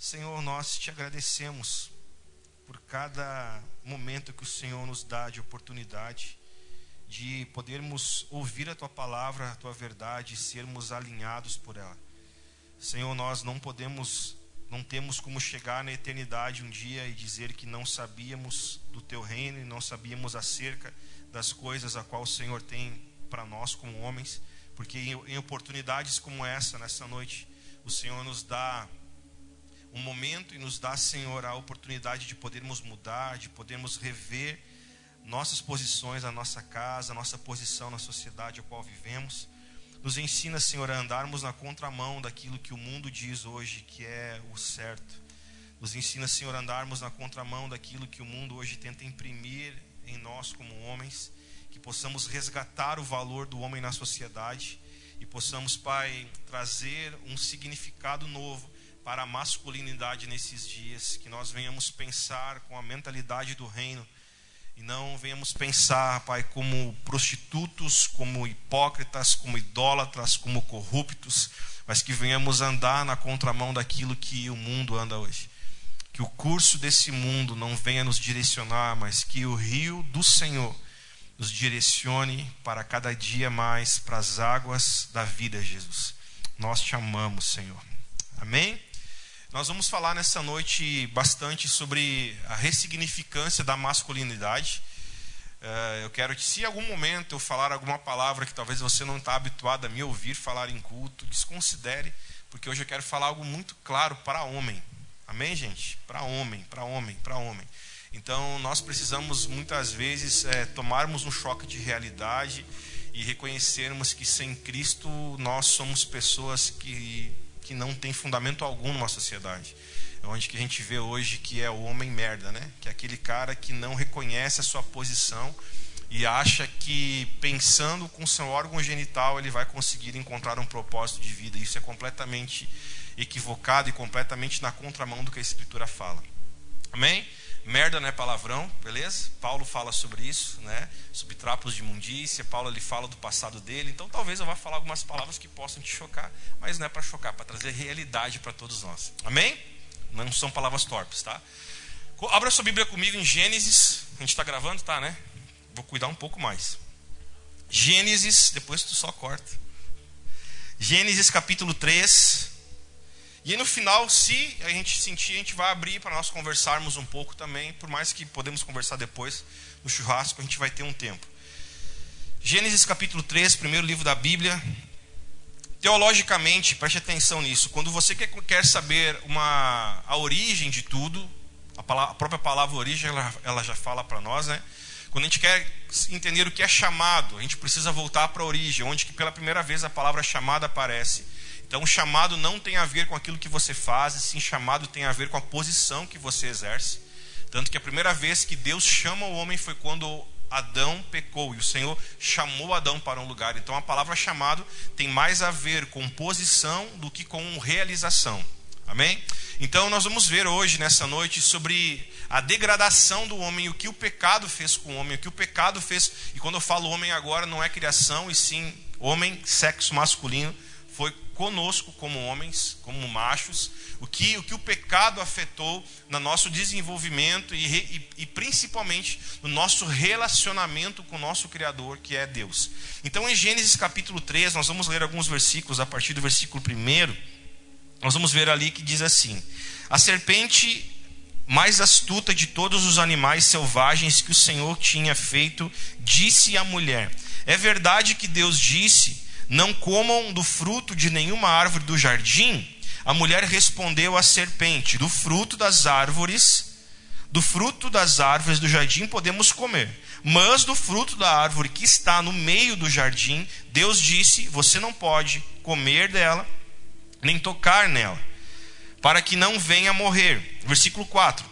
Senhor, nós te agradecemos por cada momento que o Senhor nos dá de oportunidade de podermos ouvir a tua palavra, a tua verdade e sermos alinhados por ela. Senhor, nós não podemos, não temos como chegar na eternidade um dia e dizer que não sabíamos do teu reino e não sabíamos acerca das coisas a qual o Senhor tem para nós como homens, porque em, em oportunidades como essa, nessa noite, o Senhor nos dá um momento e nos dá, Senhor, a oportunidade de podermos mudar, de podermos rever nossas posições, a nossa casa, a nossa posição na sociedade a qual vivemos. Nos ensina, Senhor, a andarmos na contramão daquilo que o mundo diz hoje que é o certo. Nos ensina, Senhor, a andarmos na contramão daquilo que o mundo hoje tenta imprimir em nós como homens, que possamos resgatar o valor do homem na sociedade e possamos, Pai, trazer um significado novo para a masculinidade nesses dias, que nós venhamos pensar com a mentalidade do reino e não venhamos pensar, Pai, como prostitutos, como hipócritas, como idólatras, como corruptos, mas que venhamos andar na contramão daquilo que o mundo anda hoje. Que o curso desse mundo não venha nos direcionar, mas que o rio do Senhor nos direcione para cada dia mais para as águas da vida, Jesus. Nós te amamos, Senhor. Amém? Nós vamos falar nessa noite bastante sobre a ressignificância da masculinidade. Eh, eu quero que, se em algum momento eu falar alguma palavra que talvez você não está habituado a me ouvir falar em culto, desconsidere, porque hoje eu quero falar algo muito claro para homem. Amém, gente? Para homem, para homem, para homem. Então, nós precisamos muitas vezes é, tomarmos um choque de realidade e reconhecermos que sem Cristo nós somos pessoas que que não tem fundamento algum numa sociedade. É onde que a gente vê hoje que é o homem merda, né? Que é aquele cara que não reconhece a sua posição e acha que pensando com seu órgão genital ele vai conseguir encontrar um propósito de vida. Isso é completamente equivocado e completamente na contramão do que a escritura fala. Amém? Merda não é palavrão, beleza? Paulo fala sobre isso, né? Sobre trapos de imundícia. Paulo ele fala do passado dele. Então talvez eu vá falar algumas palavras que possam te chocar, mas não é para chocar, é para trazer realidade para todos nós. Amém? Não são palavras torpes, tá? Abra sua Bíblia comigo em Gênesis. A gente está gravando, tá, né? Vou cuidar um pouco mais. Gênesis, depois tu só corta. Gênesis capítulo 3, e no final, se a gente sentir, a gente vai abrir para nós conversarmos um pouco também, por mais que podemos conversar depois no churrasco, a gente vai ter um tempo. Gênesis capítulo 3, primeiro livro da Bíblia. Teologicamente, preste atenção nisso. Quando você quer, quer saber uma, a origem de tudo, a, palavra, a própria palavra origem ela, ela já fala para nós, né? Quando a gente quer entender o que é chamado, a gente precisa voltar para a origem, onde que pela primeira vez a palavra chamada aparece. Então, chamado não tem a ver com aquilo que você faz, sim, chamado tem a ver com a posição que você exerce. Tanto que a primeira vez que Deus chama o homem foi quando Adão pecou e o Senhor chamou Adão para um lugar. Então, a palavra chamado tem mais a ver com posição do que com realização. Amém? Então, nós vamos ver hoje, nessa noite, sobre a degradação do homem, o que o pecado fez com o homem, o que o pecado fez. E quando eu falo homem agora, não é criação, e sim homem, sexo masculino foi conosco como homens, como machos, o que o, que o pecado afetou no nosso desenvolvimento e, e, e principalmente no nosso relacionamento com o nosso Criador, que é Deus. Então, em Gênesis capítulo 3, nós vamos ler alguns versículos, a partir do versículo 1, nós vamos ver ali que diz assim: A serpente mais astuta de todos os animais selvagens que o Senhor tinha feito, disse à mulher: É verdade que Deus disse não comam do fruto de nenhuma árvore do jardim? A mulher respondeu à serpente: Do fruto das árvores, do fruto das árvores do jardim podemos comer, mas do fruto da árvore que está no meio do jardim, Deus disse: Você não pode comer dela, nem tocar nela, para que não venha morrer. Versículo 4.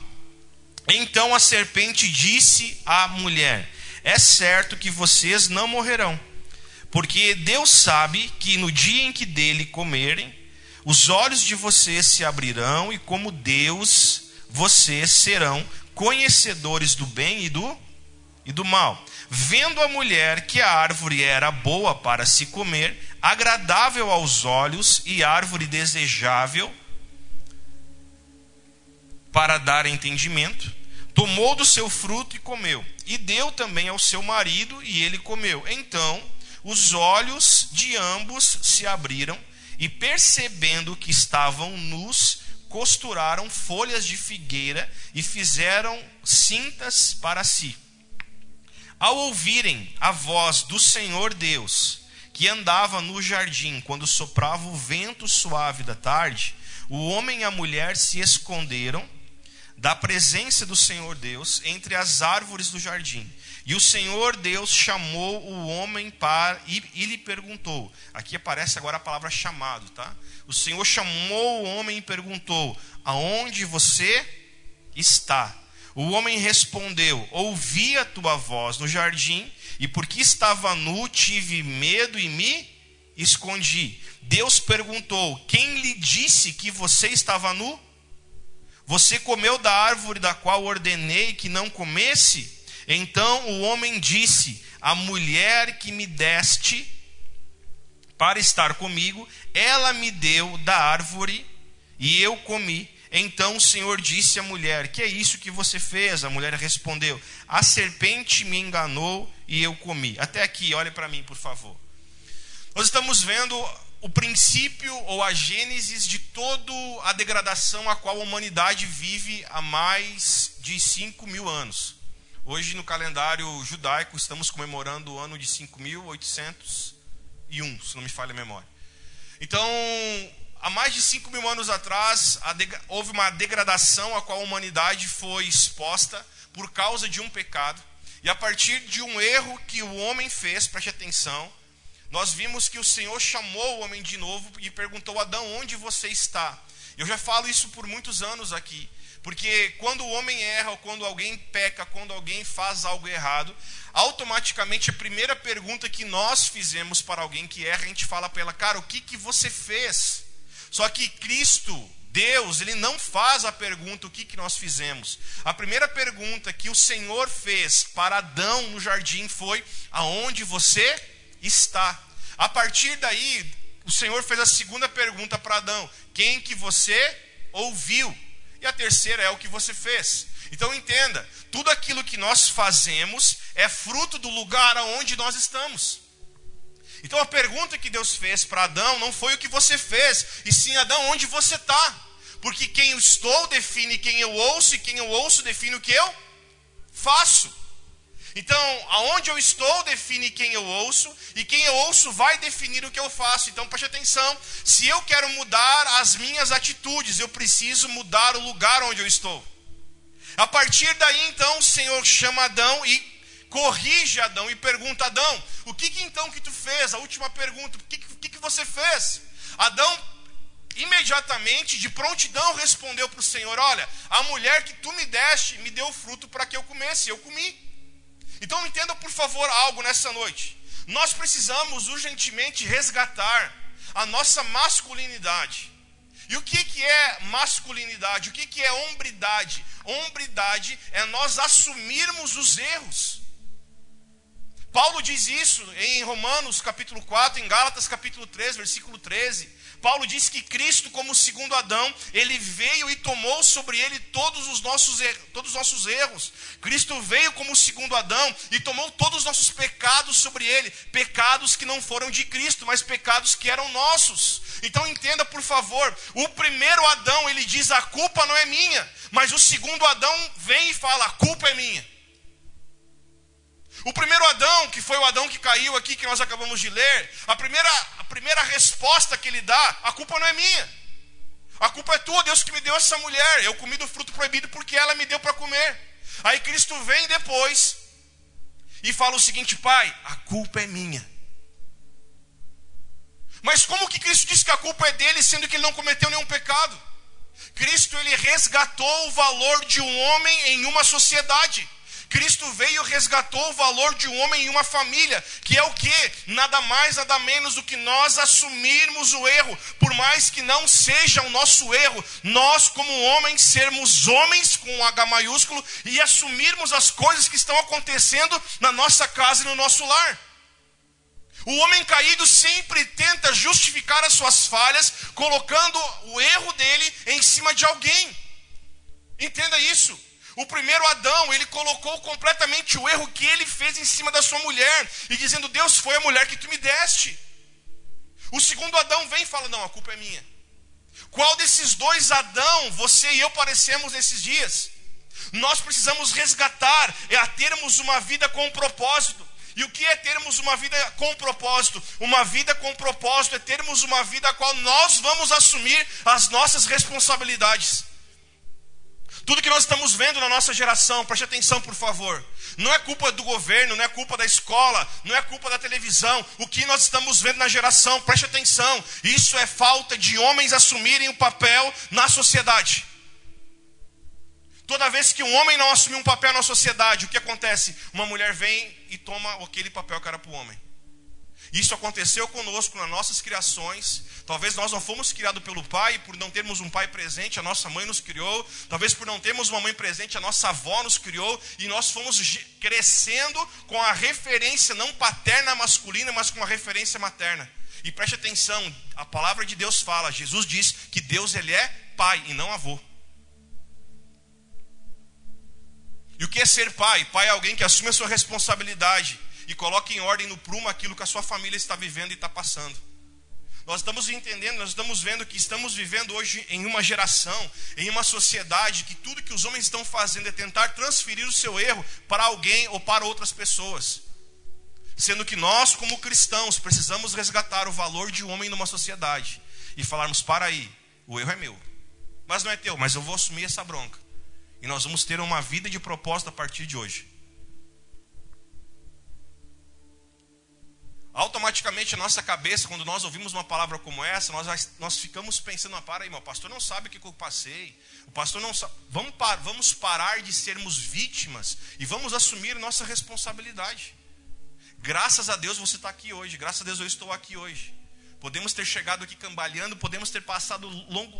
Então a serpente disse à mulher: É certo que vocês não morrerão porque Deus sabe que no dia em que dele comerem, os olhos de vocês se abrirão e como Deus, vocês serão conhecedores do bem e do e do mal. Vendo a mulher que a árvore era boa para se comer, agradável aos olhos e árvore desejável para dar entendimento, tomou do seu fruto e comeu, e deu também ao seu marido, e ele comeu. Então os olhos de ambos se abriram, e percebendo que estavam nus, costuraram folhas de figueira e fizeram cintas para si. Ao ouvirem a voz do Senhor Deus, que andava no jardim quando soprava o vento suave da tarde, o homem e a mulher se esconderam da presença do Senhor Deus entre as árvores do jardim. E o Senhor Deus chamou o homem para e, e, lhe perguntou. Aqui aparece agora a palavra chamado, tá? O Senhor chamou o homem e perguntou: Aonde você está? O homem respondeu: Ouvi a tua voz no jardim, e porque estava nu, tive medo e me escondi. Deus perguntou: Quem lhe disse que você estava nu? Você comeu da árvore da qual ordenei que não comesse? Então o homem disse: A mulher que me deste para estar comigo, ela me deu da árvore e eu comi. Então o Senhor disse à mulher: Que é isso que você fez? A mulher respondeu: A serpente me enganou e eu comi. Até aqui, olhe para mim, por favor. Nós estamos vendo o princípio ou a gênesis de toda a degradação a qual a humanidade vive há mais de 5 mil anos. Hoje, no calendário judaico, estamos comemorando o ano de 5.801, se não me falha a memória. Então, há mais de 5 mil anos atrás, houve uma degradação a qual a humanidade foi exposta por causa de um pecado. E a partir de um erro que o homem fez, preste atenção, nós vimos que o Senhor chamou o homem de novo e perguntou: Adão, onde você está? Eu já falo isso por muitos anos aqui. Porque quando o homem erra, ou quando alguém peca, quando alguém faz algo errado, automaticamente a primeira pergunta que nós fizemos para alguém que erra, a gente fala para ela, cara, o que, que você fez? Só que Cristo, Deus, ele não faz a pergunta o que, que nós fizemos. A primeira pergunta que o Senhor fez para Adão no jardim foi: aonde você está? A partir daí, o Senhor fez a segunda pergunta para Adão: quem que você ouviu? E a terceira é o que você fez. Então entenda, tudo aquilo que nós fazemos é fruto do lugar aonde nós estamos. Então a pergunta que Deus fez para Adão não foi o que você fez, e sim Adão, onde você está? Porque quem eu estou define quem eu ouço, e quem eu ouço define o que eu faço. Então, aonde eu estou define quem eu ouço, e quem eu ouço vai definir o que eu faço. Então, preste atenção: se eu quero mudar as minhas atitudes, eu preciso mudar o lugar onde eu estou. A partir daí, então, o Senhor chama Adão e corrige Adão e pergunta: Adão, o que, que então que tu fez? A última pergunta: o que, que, que você fez? Adão imediatamente, de prontidão, respondeu para o Senhor: Olha, a mulher que tu me deste me deu fruto para que eu comesse, eu comi. Então entenda, por favor, algo nessa noite. Nós precisamos urgentemente resgatar a nossa masculinidade. E o que, que é masculinidade? O que, que é hombridade? Hombridade é nós assumirmos os erros. Paulo diz isso em Romanos capítulo 4, em Gálatas capítulo 3, versículo 13. Paulo diz que Cristo, como segundo Adão, ele veio e tomou sobre ele todos os nossos, todos os nossos erros. Cristo veio como segundo Adão e tomou todos os nossos pecados sobre ele. Pecados que não foram de Cristo, mas pecados que eram nossos. Então entenda, por favor, o primeiro Adão, ele diz: a culpa não é minha. Mas o segundo Adão vem e fala: a culpa é minha. O primeiro Adão, que foi o Adão que caiu aqui, que nós acabamos de ler, a primeira, a primeira resposta que ele dá, a culpa não é minha. A culpa é tua, Deus que me deu essa mulher. Eu comi do fruto proibido porque ela me deu para comer. Aí Cristo vem depois e fala o seguinte: Pai, a culpa é minha. Mas como que Cristo diz que a culpa é dele, sendo que ele não cometeu nenhum pecado? Cristo ele resgatou o valor de um homem em uma sociedade. Cristo veio e resgatou o valor de um homem em uma família, que é o que? Nada mais, nada menos do que nós assumirmos o erro, por mais que não seja o nosso erro, nós, como homens, sermos homens com H maiúsculo e assumirmos as coisas que estão acontecendo na nossa casa e no nosso lar. O homem caído sempre tenta justificar as suas falhas, colocando o erro dele em cima de alguém. Entenda isso. O primeiro Adão, ele colocou completamente o erro que ele fez em cima da sua mulher, e dizendo: Deus, foi a mulher que tu me deste. O segundo Adão vem e fala: Não, a culpa é minha. Qual desses dois Adão você e eu parecemos nesses dias? Nós precisamos resgatar, é a termos uma vida com um propósito. E o que é termos uma vida com propósito? Uma vida com propósito é termos uma vida a qual nós vamos assumir as nossas responsabilidades. Tudo que nós estamos vendo na nossa geração, preste atenção, por favor. Não é culpa do governo, não é culpa da escola, não é culpa da televisão. O que nós estamos vendo na geração, preste atenção. Isso é falta de homens assumirem o papel na sociedade. Toda vez que um homem não assume um papel na sociedade, o que acontece? Uma mulher vem e toma aquele papel era para o homem. Isso aconteceu conosco nas nossas criações. Talvez nós não fomos criados pelo pai, por não termos um pai presente, a nossa mãe nos criou. Talvez por não termos uma mãe presente, a nossa avó nos criou. E nós fomos crescendo com a referência não paterna masculina, mas com a referência materna. E preste atenção, a palavra de Deus fala, Jesus diz que Deus ele é pai e não avô. E o que é ser pai? Pai é alguém que assume a sua responsabilidade e coloque em ordem no prumo aquilo que a sua família está vivendo e está passando. Nós estamos entendendo, nós estamos vendo que estamos vivendo hoje em uma geração, em uma sociedade, que tudo que os homens estão fazendo é tentar transferir o seu erro para alguém ou para outras pessoas. Sendo que nós, como cristãos, precisamos resgatar o valor de um homem numa sociedade e falarmos: para aí, o erro é meu, mas não é teu, mas eu vou assumir essa bronca. E nós vamos ter uma vida de propósito a partir de hoje. Automaticamente a nossa cabeça, quando nós ouvimos uma palavra como essa, nós, nós ficamos pensando, ah, para aí, meu pastor não sabe o que eu passei, o pastor não sabe. Vamos, par, vamos parar de sermos vítimas e vamos assumir nossa responsabilidade. Graças a Deus você está aqui hoje, graças a Deus eu estou aqui hoje. Podemos ter chegado aqui cambaleando, podemos ter passado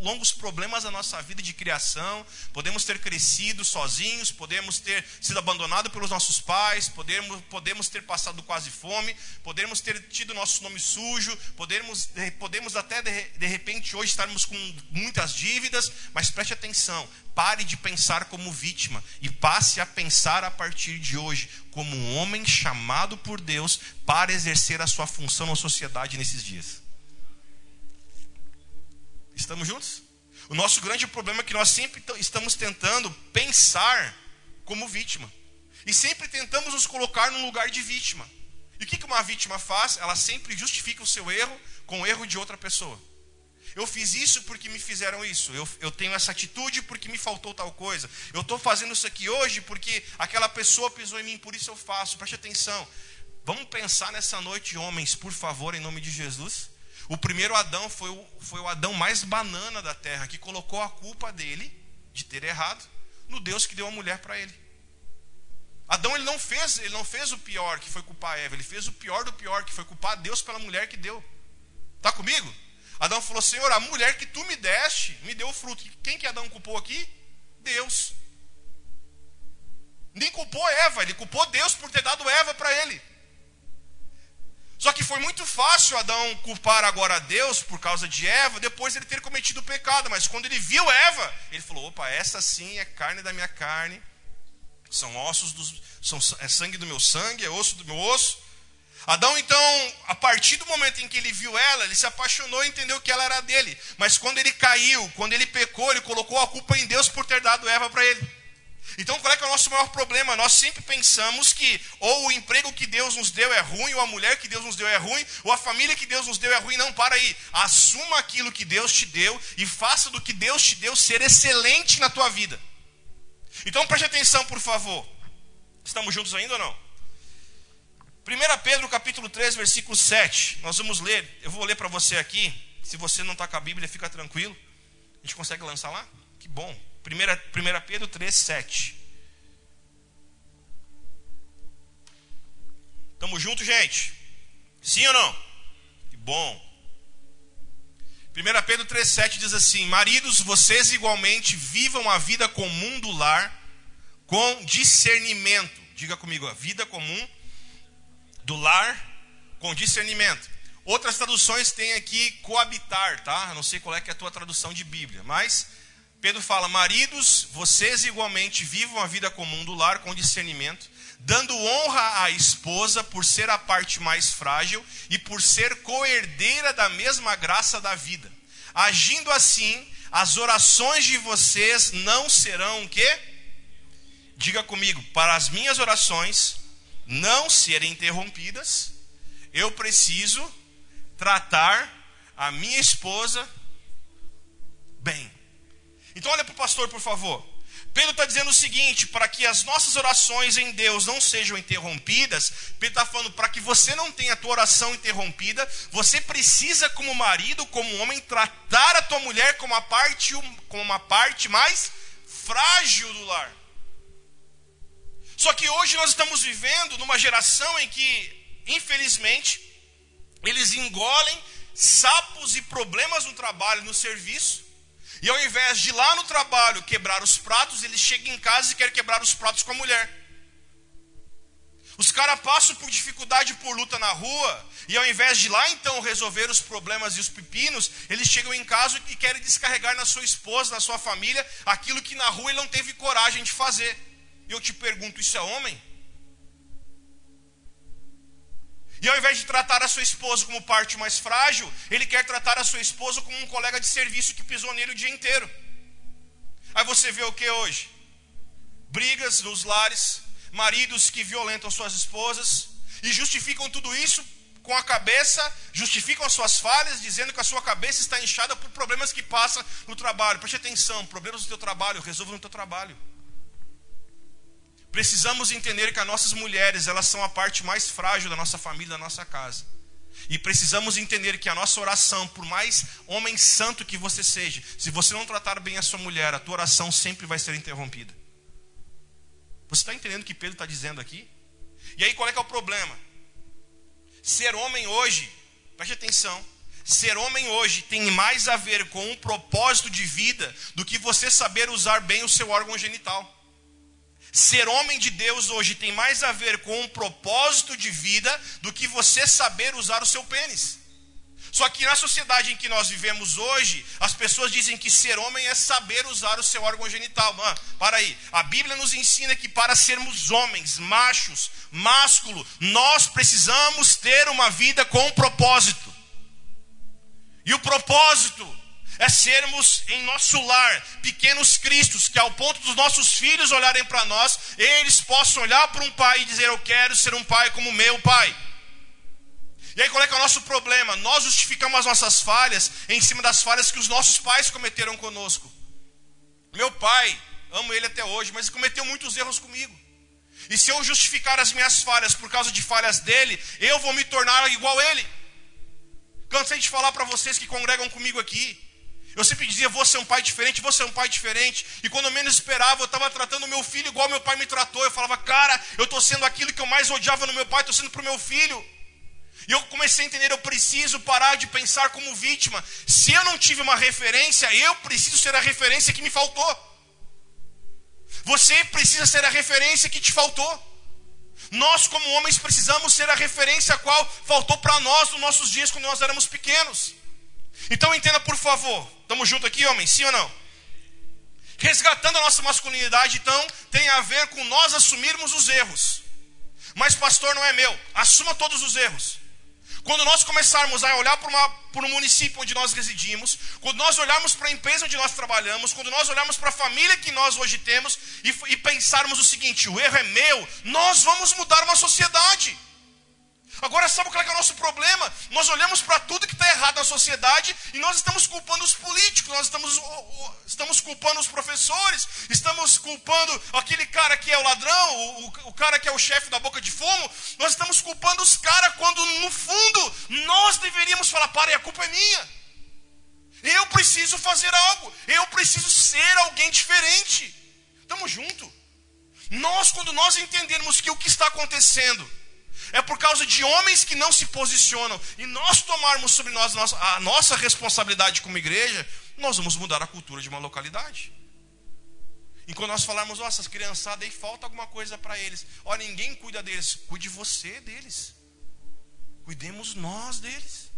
longos problemas na nossa vida de criação, podemos ter crescido sozinhos, podemos ter sido abandonados pelos nossos pais, podemos, podemos ter passado quase fome, podemos ter tido nosso nome sujo, podemos, podemos até de, de repente hoje estarmos com muitas dívidas, mas preste atenção, pare de pensar como vítima e passe a pensar a partir de hoje como um homem chamado por Deus para exercer a sua função na sociedade nesses dias. Estamos juntos? O nosso grande problema é que nós sempre estamos tentando pensar como vítima. E sempre tentamos nos colocar num lugar de vítima. E o que uma vítima faz? Ela sempre justifica o seu erro com o erro de outra pessoa. Eu fiz isso porque me fizeram isso. Eu, eu tenho essa atitude porque me faltou tal coisa. Eu estou fazendo isso aqui hoje porque aquela pessoa pisou em mim, por isso eu faço. Preste atenção. Vamos pensar nessa noite, homens, por favor, em nome de Jesus. O primeiro Adão foi o, foi o Adão mais banana da terra, que colocou a culpa dele, de ter errado, no Deus que deu a mulher para ele. Adão ele não fez, ele não fez o pior, que foi culpar Eva, ele fez o pior do pior, que foi culpar Deus pela mulher que deu. Tá comigo? Adão falou: "Senhor, a mulher que tu me deste, me deu o fruto". Quem que Adão culpou aqui? Deus. Nem culpou Eva, ele culpou Deus por ter dado Eva para ele. Só que foi muito fácil Adão culpar agora a Deus por causa de Eva, depois ele ter cometido o pecado. Mas quando ele viu Eva, ele falou: opa, essa sim é carne da minha carne, são ossos dos, são, é sangue do meu sangue, é osso do meu osso. Adão, então, a partir do momento em que ele viu ela, ele se apaixonou e entendeu que ela era dele. Mas quando ele caiu, quando ele pecou, ele colocou a culpa em Deus por ter dado Eva para ele. Então, qual é, é o nosso maior problema? Nós sempre pensamos que ou o emprego que Deus nos deu é ruim, ou a mulher que Deus nos deu é ruim, ou a família que Deus nos deu é ruim. Não, para aí. Assuma aquilo que Deus te deu e faça do que Deus te deu ser excelente na tua vida. Então, preste atenção, por favor. Estamos juntos ainda ou não? 1 Pedro capítulo 3, versículo 7. Nós vamos ler. Eu vou ler para você aqui. Se você não está com a Bíblia, fica tranquilo. A gente consegue lançar lá? Que bom. 1 Pedro 3, 7. Estamos juntos, gente? Sim ou não? Que bom. 1 Pedro 3,7 diz assim: Maridos, vocês igualmente vivam a vida comum do lar com discernimento. Diga comigo, a vida comum do lar com discernimento. Outras traduções têm aqui coabitar, tá? Não sei qual é que é a tua tradução de Bíblia, mas Pedro fala: Maridos, vocês igualmente vivam a vida comum do lar com discernimento, dando honra à esposa por ser a parte mais frágil e por ser coerdeira da mesma graça da vida. Agindo assim, as orações de vocês não serão o quê? Diga comigo, para as minhas orações não serem interrompidas, eu preciso tratar a minha esposa bem. Então olha para o pastor, por favor. Pedro está dizendo o seguinte: para que as nossas orações em Deus não sejam interrompidas, Pedro está falando para que você não tenha a tua oração interrompida, você precisa, como marido, como homem, tratar a tua mulher como a parte, como uma parte mais frágil do lar. Só que hoje nós estamos vivendo numa geração em que, infelizmente, eles engolem sapos e problemas no trabalho, no serviço, e ao invés de lá no trabalho quebrar os pratos, eles chegam em casa e querem quebrar os pratos com a mulher. Os caras passam por dificuldade por luta na rua, e ao invés de lá então resolver os problemas e os pepinos, eles chegam em casa e querem descarregar na sua esposa, na sua família, aquilo que na rua ele não teve coragem de fazer. E eu te pergunto: isso é homem? E ao invés de tratar a sua esposa como parte mais frágil, ele quer tratar a sua esposa como um colega de serviço que pisou nele o dia inteiro. Aí você vê o que hoje? Brigas nos lares, maridos que violentam suas esposas e justificam tudo isso com a cabeça, justificam as suas falhas, dizendo que a sua cabeça está inchada por problemas que passa no trabalho. Preste atenção, problemas do teu trabalho, resolva no teu trabalho. Precisamos entender que as nossas mulheres, elas são a parte mais frágil da nossa família, da nossa casa. E precisamos entender que a nossa oração, por mais homem santo que você seja, se você não tratar bem a sua mulher, a tua oração sempre vai ser interrompida. Você está entendendo o que Pedro está dizendo aqui? E aí qual é que é o problema? Ser homem hoje, preste atenção, ser homem hoje tem mais a ver com um propósito de vida do que você saber usar bem o seu órgão genital. Ser homem de Deus hoje tem mais a ver com um propósito de vida do que você saber usar o seu pênis. Só que na sociedade em que nós vivemos hoje, as pessoas dizem que ser homem é saber usar o seu órgão genital. Mano, para aí. A Bíblia nos ensina que para sermos homens, machos, másculo, nós precisamos ter uma vida com um propósito. E o propósito é sermos em nosso lar pequenos cristos, que ao ponto dos nossos filhos olharem para nós, eles possam olhar para um pai e dizer: Eu quero ser um pai como meu pai. E aí qual é que é o nosso problema? Nós justificamos as nossas falhas em cima das falhas que os nossos pais cometeram conosco. Meu pai, amo ele até hoje, mas ele cometeu muitos erros comigo. E se eu justificar as minhas falhas por causa de falhas dele, eu vou me tornar igual ele. Cansei de falar para vocês que congregam comigo aqui. Eu sempre dizia, vou ser um pai diferente, vou ser um pai diferente. E quando eu menos esperava, eu estava tratando meu filho igual meu pai me tratou. Eu falava, cara, eu estou sendo aquilo que eu mais odiava no meu pai, estou sendo para o meu filho. E eu comecei a entender, eu preciso parar de pensar como vítima. Se eu não tive uma referência, eu preciso ser a referência que me faltou. Você precisa ser a referência que te faltou. Nós, como homens, precisamos ser a referência a qual faltou para nós nos nossos dias quando nós éramos pequenos. Então entenda, por favor. Estamos juntos aqui, homem? Sim ou não? Resgatando a nossa masculinidade, então, tem a ver com nós assumirmos os erros. Mas, pastor, não é meu. Assuma todos os erros. Quando nós começarmos a olhar para, para um município onde nós residimos, quando nós olharmos para a empresa onde nós trabalhamos, quando nós olharmos para a família que nós hoje temos e, e pensarmos o seguinte: o erro é meu, nós vamos mudar uma sociedade. Agora, sabe qual é, é o nosso problema? Nós olhamos para tudo que está errado na sociedade e nós estamos culpando os políticos, nós estamos, estamos culpando os professores, estamos culpando aquele cara que é o ladrão, o, o cara que é o chefe da boca de fumo, nós estamos culpando os caras quando, no fundo, nós deveríamos falar: para, a culpa é minha. Eu preciso fazer algo, eu preciso ser alguém diferente. Estamos juntos. Nós, quando nós entendermos que o que está acontecendo é por causa de homens que não se posicionam e nós tomarmos sobre nós a nossa responsabilidade como igreja, nós vamos mudar a cultura de uma localidade. E quando nós falarmos, nossa, essas criançadas aí falta alguma coisa para eles. Olha, ninguém cuida deles. Cuide você deles. Cuidemos nós deles.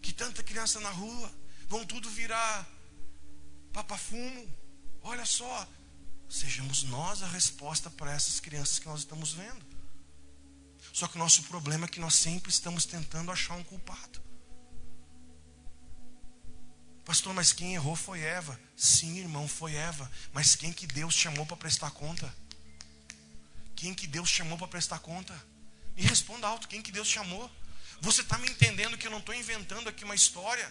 Que tanta criança na rua vão tudo virar papa fumo. Olha só, sejamos nós a resposta para essas crianças que nós estamos vendo. Só que o nosso problema é que nós sempre estamos tentando achar um culpado. Pastor, mas quem errou foi Eva. Sim, irmão, foi Eva. Mas quem que Deus chamou para prestar conta? Quem que Deus chamou para prestar conta? Me responda alto, quem que Deus chamou? Você está me entendendo que eu não estou inventando aqui uma história?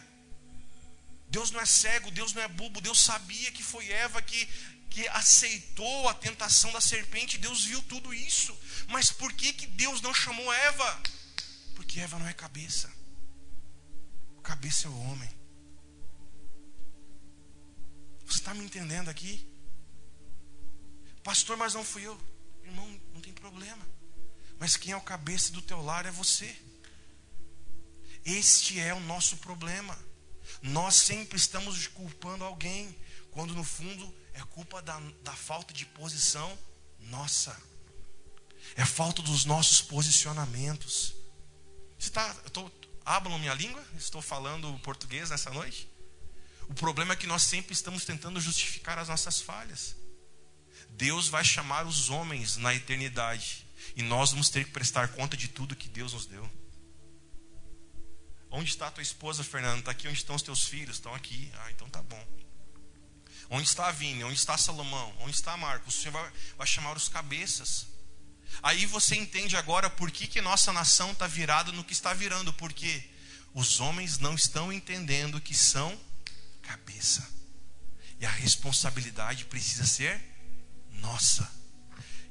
Deus não é cego, Deus não é bobo, Deus sabia que foi Eva que, que aceitou a tentação da serpente, Deus viu tudo isso. Mas por que, que Deus não chamou Eva? Porque Eva não é cabeça. O cabeça é o homem. Você está me entendendo aqui? Pastor, mas não fui eu. Irmão, não tem problema. Mas quem é o cabeça do teu lar é você. Este é o nosso problema. Nós sempre estamos culpando alguém, quando no fundo é culpa da, da falta de posição nossa. É falta dos nossos posicionamentos. Você tá, eu tô, hablam minha língua? Estou falando português nessa noite? O problema é que nós sempre estamos tentando justificar as nossas falhas. Deus vai chamar os homens na eternidade. E nós vamos ter que prestar conta de tudo que Deus nos deu. Onde está a tua esposa, Fernando? Está aqui onde estão os teus filhos? Estão aqui. Ah, então tá bom. Onde está a Vini? Onde está Salomão? Onde está Marcos? O Senhor vai, vai chamar os cabeças. Aí você entende agora por que, que nossa nação está virada no que está virando. Porque os homens não estão entendendo que são cabeça. E a responsabilidade precisa ser nossa.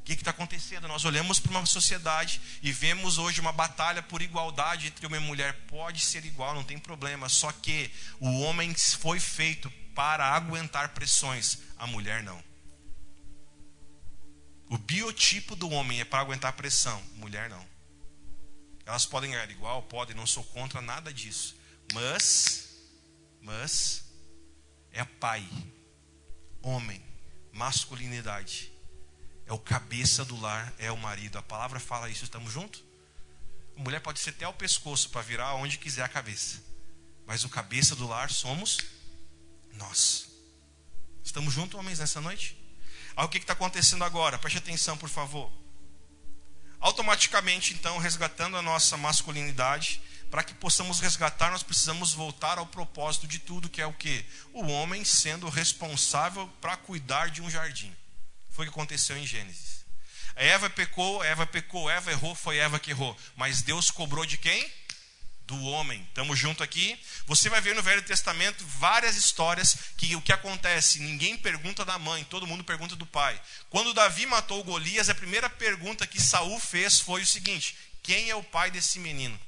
O que está acontecendo? Nós olhamos para uma sociedade e vemos hoje uma batalha por igualdade entre homem e mulher. Pode ser igual, não tem problema. Só que o homem foi feito para aguentar pressões, a mulher não. O biotipo do homem é para aguentar pressão, mulher não. Elas podem ganhar igual, podem, não sou contra nada disso. Mas, mas, é pai, homem, masculinidade é o cabeça do lar, é o marido. A palavra fala isso, estamos juntos? A mulher pode ser até o pescoço para virar onde quiser a cabeça. Mas o cabeça do lar somos nós. Estamos juntos, homens, nessa noite? Olha o que está acontecendo agora, preste atenção, por favor. Automaticamente, então, resgatando a nossa masculinidade, para que possamos resgatar, nós precisamos voltar ao propósito de tudo, que é o que? O homem sendo responsável para cuidar de um jardim. Foi o que aconteceu em Gênesis. Eva pecou, Eva pecou, Eva errou, foi Eva que errou. Mas Deus cobrou de quem? Do homem. Estamos junto aqui. Você vai ver no Velho Testamento várias histórias que o que acontece, ninguém pergunta da mãe, todo mundo pergunta do pai. Quando Davi matou Golias, a primeira pergunta que Saul fez foi o seguinte: quem é o pai desse menino?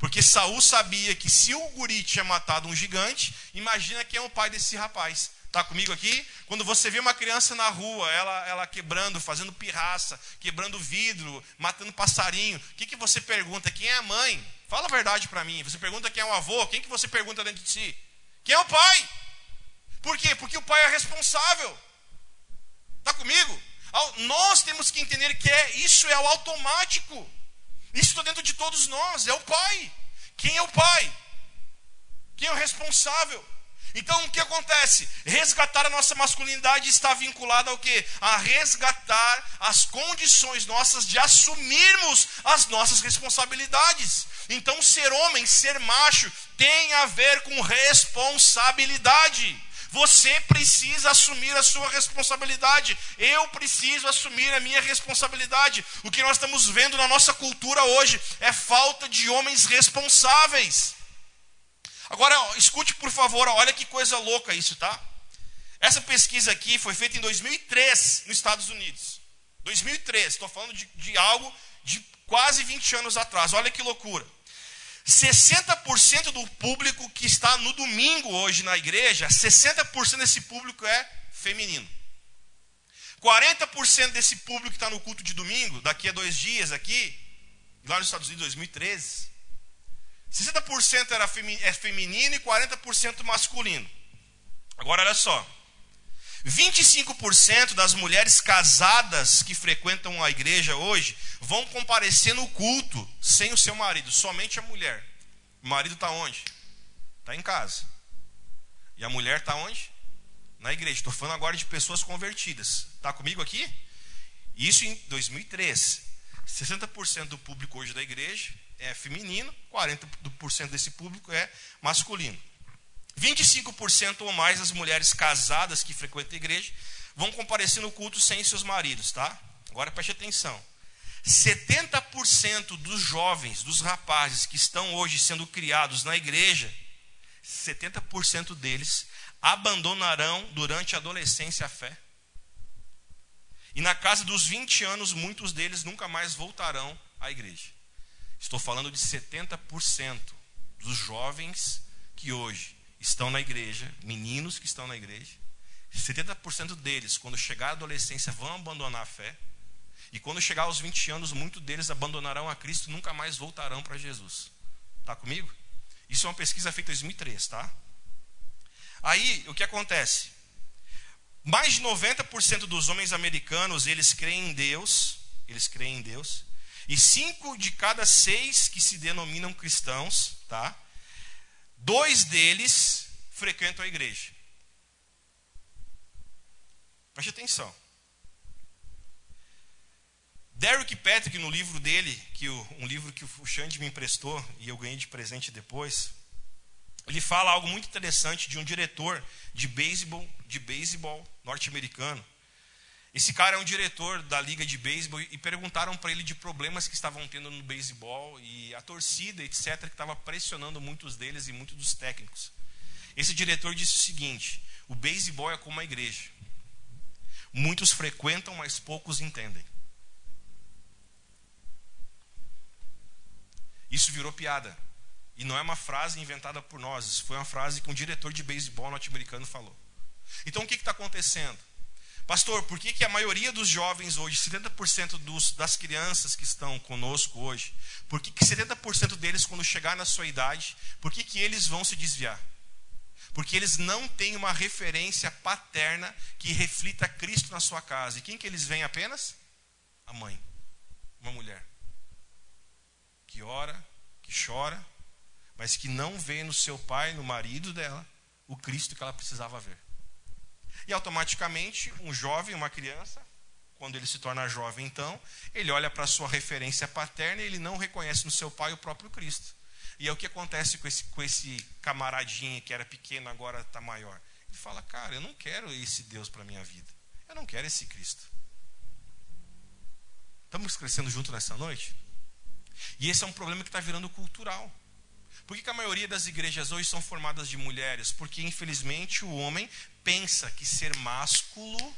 Porque Saul sabia que se o guri tinha matado um gigante, imagina quem é o pai desse rapaz. Está comigo aqui? Quando você vê uma criança na rua, ela, ela quebrando, fazendo pirraça, quebrando vidro, matando passarinho, o que, que você pergunta? Quem é a mãe? Fala a verdade para mim. Você pergunta quem é o avô? Quem que você pergunta dentro de si? Quem é o pai? Por quê? Porque o pai é responsável. Está comigo? Nós temos que entender que é, isso é o automático. Isso está dentro de todos nós. É o pai. Quem é o pai? Quem é o responsável? Então o que acontece? Resgatar a nossa masculinidade está vinculado ao que? A resgatar as condições nossas de assumirmos as nossas responsabilidades. Então ser homem, ser macho, tem a ver com responsabilidade. Você precisa assumir a sua responsabilidade. Eu preciso assumir a minha responsabilidade. O que nós estamos vendo na nossa cultura hoje é falta de homens responsáveis. Agora, escute por favor, olha que coisa louca isso, tá? Essa pesquisa aqui foi feita em 2003 nos Estados Unidos. 2003, estou falando de, de algo de quase 20 anos atrás. Olha que loucura. 60% do público que está no domingo hoje na igreja, 60% desse público é feminino. 40% desse público que está no culto de domingo, daqui a dois dias aqui, lá nos Estados Unidos, 2013, 60% era é feminino e 40% masculino. Agora olha só. 25% das mulheres casadas que frequentam a igreja hoje vão comparecer no culto sem o seu marido, somente a mulher. O marido está onde? Está em casa. E a mulher está onde? na igreja. Estou falando agora de pessoas convertidas. Está comigo aqui? Isso em 2003. 60% do público hoje da igreja é feminino, 40% desse público é masculino. 25% ou mais das mulheres casadas que frequentam a igreja vão comparecer no culto sem seus maridos, tá? Agora preste atenção. 70% dos jovens, dos rapazes que estão hoje sendo criados na igreja, 70% deles abandonarão durante a adolescência a fé. E na casa dos 20 anos, muitos deles nunca mais voltarão à igreja. Estou falando de 70% dos jovens que hoje estão na igreja, meninos que estão na igreja. 70% deles, quando chegar à adolescência, vão abandonar a fé. E quando chegar aos 20 anos, muitos deles abandonarão a Cristo e nunca mais voltarão para Jesus. Está comigo? Isso é uma pesquisa feita em 2003, tá? Aí, o que acontece? Mais de 90% dos homens americanos, eles creem em Deus, eles creem em Deus, e cinco de cada seis que se denominam cristãos, tá? Dois deles frequentam a igreja. Preste atenção. Derek Patrick, no livro dele, que o, um livro que o Xande me emprestou e eu ganhei de presente depois, ele fala algo muito interessante de um diretor de beisebol, de beisebol norte-americano. Esse cara é um diretor da liga de beisebol e perguntaram para ele de problemas que estavam tendo no beisebol e a torcida, etc, que estava pressionando muitos deles e muitos dos técnicos. Esse diretor disse o seguinte: o beisebol é como a igreja. Muitos frequentam, mas poucos entendem. Isso virou piada. E não é uma frase inventada por nós, isso foi uma frase que um diretor de beisebol norte-americano falou. Então o que está acontecendo? Pastor, por que, que a maioria dos jovens hoje, 70% dos, das crianças que estão conosco hoje, por que, que 70% deles, quando chegar na sua idade, por que, que eles vão se desviar? Porque eles não têm uma referência paterna que reflita Cristo na sua casa. E quem que eles veem apenas? A mãe, uma mulher que ora, que chora, mas que não vê no seu pai, no marido dela, o Cristo que ela precisava ver. E automaticamente, um jovem, uma criança, quando ele se torna jovem, então, ele olha para a sua referência paterna e ele não reconhece no seu pai o próprio Cristo. E é o que acontece com esse, com esse camaradinho que era pequeno, agora está maior. Ele fala, cara, eu não quero esse Deus para a minha vida. Eu não quero esse Cristo. Estamos crescendo junto nessa noite? E esse é um problema que está virando cultural. Por que, que, a maioria das igrejas hoje são formadas de mulheres? Porque, infelizmente, o homem pensa que ser másculo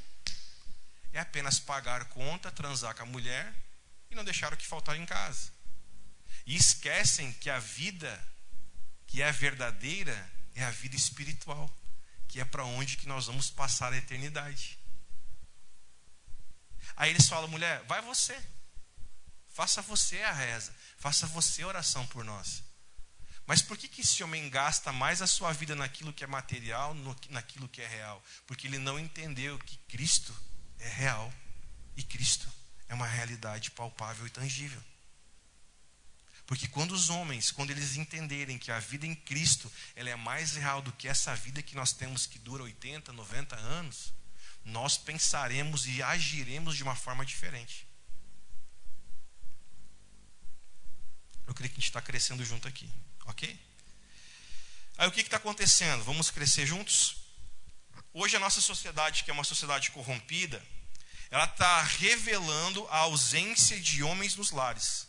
é apenas pagar conta, transar com a mulher e não deixar o que faltar em casa. E esquecem que a vida que é verdadeira é a vida espiritual, que é para onde que nós vamos passar a eternidade. Aí eles falam, mulher, vai você. Faça você a reza. Faça você a oração por nós. Mas por que, que esse homem gasta mais a sua vida naquilo que é material, no, naquilo que é real? Porque ele não entendeu que Cristo é real e Cristo é uma realidade palpável e tangível. Porque quando os homens, quando eles entenderem que a vida em Cristo ela é mais real do que essa vida que nós temos que dura 80, 90 anos, nós pensaremos e agiremos de uma forma diferente. Eu creio que a gente está crescendo junto aqui, ok? Aí o que está acontecendo? Vamos crescer juntos? Hoje a nossa sociedade, que é uma sociedade corrompida, ela está revelando a ausência de homens nos lares.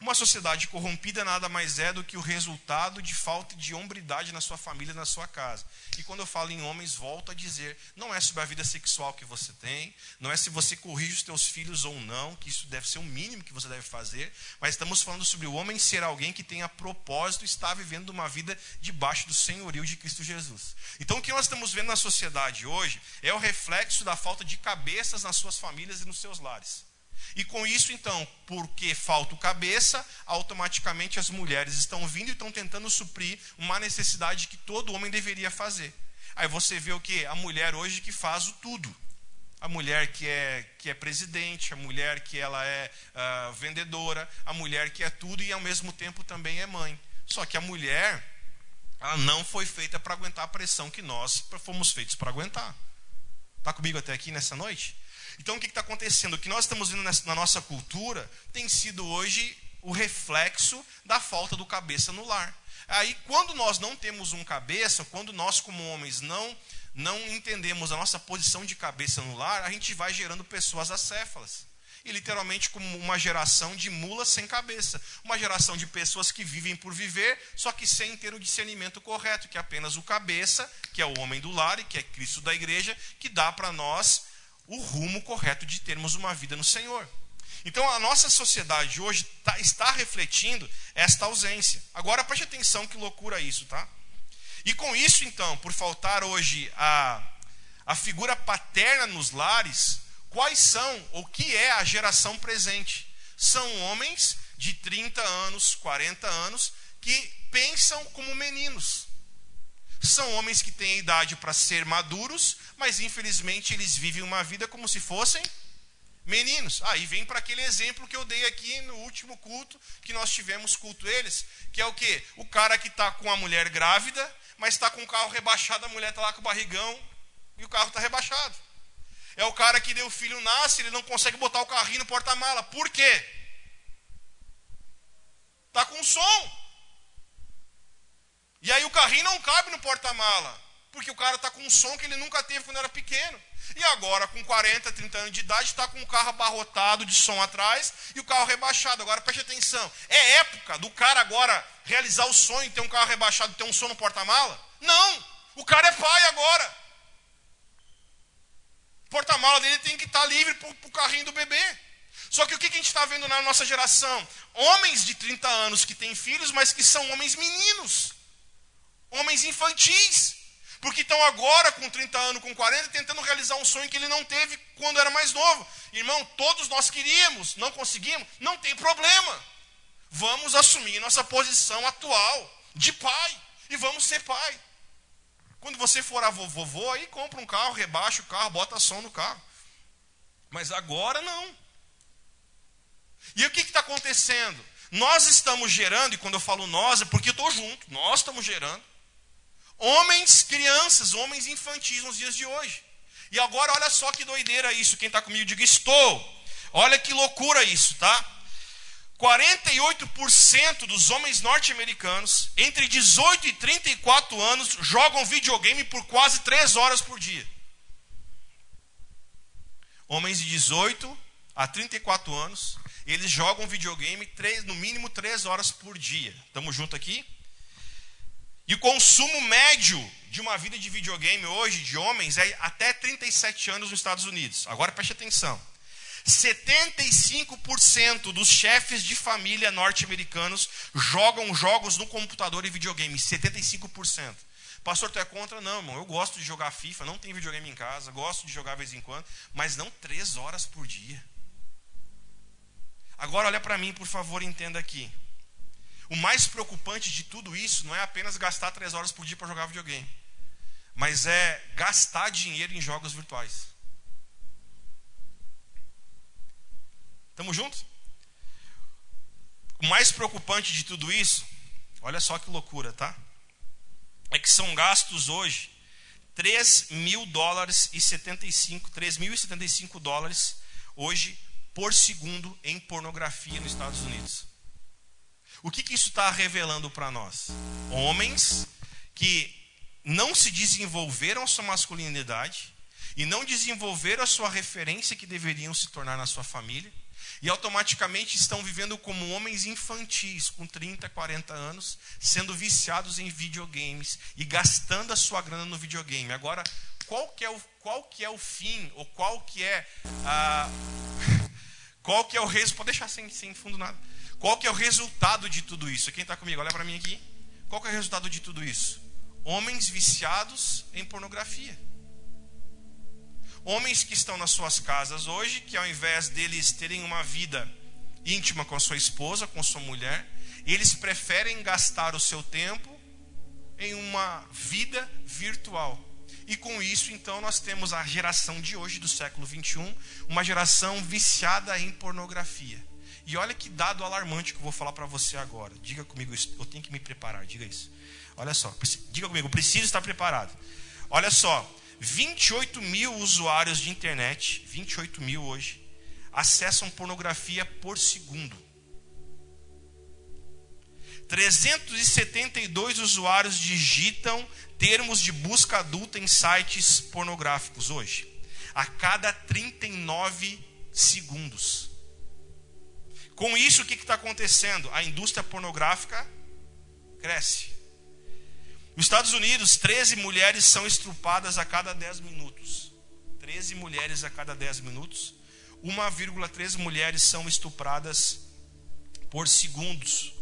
Uma sociedade corrompida nada mais é do que o resultado de falta de hombridade na sua família, na sua casa. E quando eu falo em homens, volto a dizer, não é sobre a vida sexual que você tem, não é se você corrige os teus filhos ou não, que isso deve ser o mínimo que você deve fazer, mas estamos falando sobre o homem ser alguém que tenha propósito e está vivendo uma vida debaixo do senhorio de Cristo Jesus. Então o que nós estamos vendo na sociedade hoje é o reflexo da falta de cabeças nas suas famílias e nos seus lares. E com isso, então, porque falta o cabeça, automaticamente as mulheres estão vindo e estão tentando suprir uma necessidade que todo homem deveria fazer. Aí você vê o que? A mulher hoje que faz o tudo. A mulher que é, que é presidente, a mulher que ela é uh, vendedora, a mulher que é tudo e ao mesmo tempo também é mãe. Só que a mulher, ela não foi feita para aguentar a pressão que nós fomos feitos para aguentar. Está comigo até aqui nessa noite? Então o que está acontecendo? O que nós estamos vendo na nossa cultura tem sido hoje o reflexo da falta do cabeça no lar. Aí, quando nós não temos um cabeça, quando nós, como homens, não não entendemos a nossa posição de cabeça no lar, a gente vai gerando pessoas acéfalas. E literalmente como uma geração de mulas sem cabeça. Uma geração de pessoas que vivem por viver, só que sem ter o discernimento correto, que é apenas o cabeça, que é o homem do lar e que é Cristo da igreja, que dá para nós o rumo correto de termos uma vida no Senhor. Então a nossa sociedade hoje tá, está refletindo esta ausência. Agora preste atenção que loucura isso, tá? E com isso, então, por faltar hoje a, a figura paterna nos lares, quais são, ou que é a geração presente? São homens de 30 anos, 40 anos, que pensam como meninos. São homens que têm idade para ser maduros, mas infelizmente eles vivem uma vida como se fossem meninos. Aí ah, vem para aquele exemplo que eu dei aqui no último culto, que nós tivemos culto eles, que é o que? O cara que está com a mulher grávida, mas está com o carro rebaixado, a mulher está lá com o barrigão e o carro está rebaixado. É o cara que deu o filho nasce, ele não consegue botar o carrinho no porta-mala. Por quê? Está com som. E aí o carrinho não cabe no porta-mala. Porque o cara está com um som que ele nunca teve quando era pequeno. E agora, com 40, 30 anos de idade, está com o carro abarrotado de som atrás e o carro rebaixado. Agora preste atenção: é época do cara agora realizar o sonho ter um carro rebaixado ter um som no porta-mala? Não! O cara é pai agora. O porta-mala dele tem que estar livre para o carrinho do bebê. Só que o que a gente está vendo na nossa geração? Homens de 30 anos que têm filhos, mas que são homens meninos, homens infantis porque estão agora, com 30 anos, com 40, tentando realizar um sonho que ele não teve quando era mais novo. Irmão, todos nós queríamos, não conseguimos, não tem problema. Vamos assumir nossa posição atual de pai e vamos ser pai. Quando você for a vovô, aí compra um carro, rebaixa o carro, bota som no carro. Mas agora não. E o que está acontecendo? Nós estamos gerando, e quando eu falo nós, é porque eu estou junto, nós estamos gerando Homens, crianças, homens infantis nos dias de hoje. E agora olha só que doideira isso. Quem está comigo, diga estou. Olha que loucura isso, tá? 48% dos homens norte-americanos entre 18 e 34 anos jogam videogame por quase 3 horas por dia. Homens de 18 a 34 anos, eles jogam videogame 3, no mínimo 3 horas por dia. Estamos juntos aqui? E o consumo médio de uma vida de videogame hoje, de homens, é até 37 anos nos Estados Unidos. Agora preste atenção. 75% dos chefes de família norte-americanos jogam jogos no computador e videogame. 75%. Pastor, tu é contra? Não, irmão. Eu gosto de jogar FIFA, não tem videogame em casa, gosto de jogar de vez em quando, mas não três horas por dia. Agora olha para mim, por favor, entenda aqui. O mais preocupante de tudo isso não é apenas gastar três horas por dia para jogar videogame, mas é gastar dinheiro em jogos virtuais. Estamos juntos? O mais preocupante de tudo isso, olha só que loucura, tá? É que são gastos hoje 3 mil dólares e 75, 3.075 dólares hoje por segundo em pornografia nos Estados Unidos. O que, que isso está revelando para nós? Homens que não se desenvolveram a sua masculinidade e não desenvolveram a sua referência que deveriam se tornar na sua família e automaticamente estão vivendo como homens infantis, com 30, 40 anos, sendo viciados em videogames e gastando a sua grana no videogame. Agora, qual que é o, qual que é o fim, ou qual que é a, qual que é o resultado? Pode deixar sem, sem fundo nada. Qual que é o resultado de tudo isso? Quem está comigo? Olha para mim aqui. Qual que é o resultado de tudo isso? Homens viciados em pornografia. Homens que estão nas suas casas hoje, que ao invés deles terem uma vida íntima com a sua esposa, com a sua mulher, eles preferem gastar o seu tempo em uma vida virtual. E com isso, então, nós temos a geração de hoje, do século 21, uma geração viciada em pornografia. E olha que dado alarmante que eu vou falar para você agora. Diga comigo isso. Eu tenho que me preparar, diga isso. Olha só, diga comigo, preciso estar preparado. Olha só, 28 mil usuários de internet, 28 mil hoje, acessam pornografia por segundo. 372 usuários digitam termos de busca adulta em sites pornográficos hoje. A cada 39 segundos. Com isso, o que está acontecendo? A indústria pornográfica cresce. Nos Estados Unidos, 13 mulheres são estrupadas a cada 10 minutos. 13 mulheres a cada 10 minutos. 1,3 mulheres são estupradas por segundos,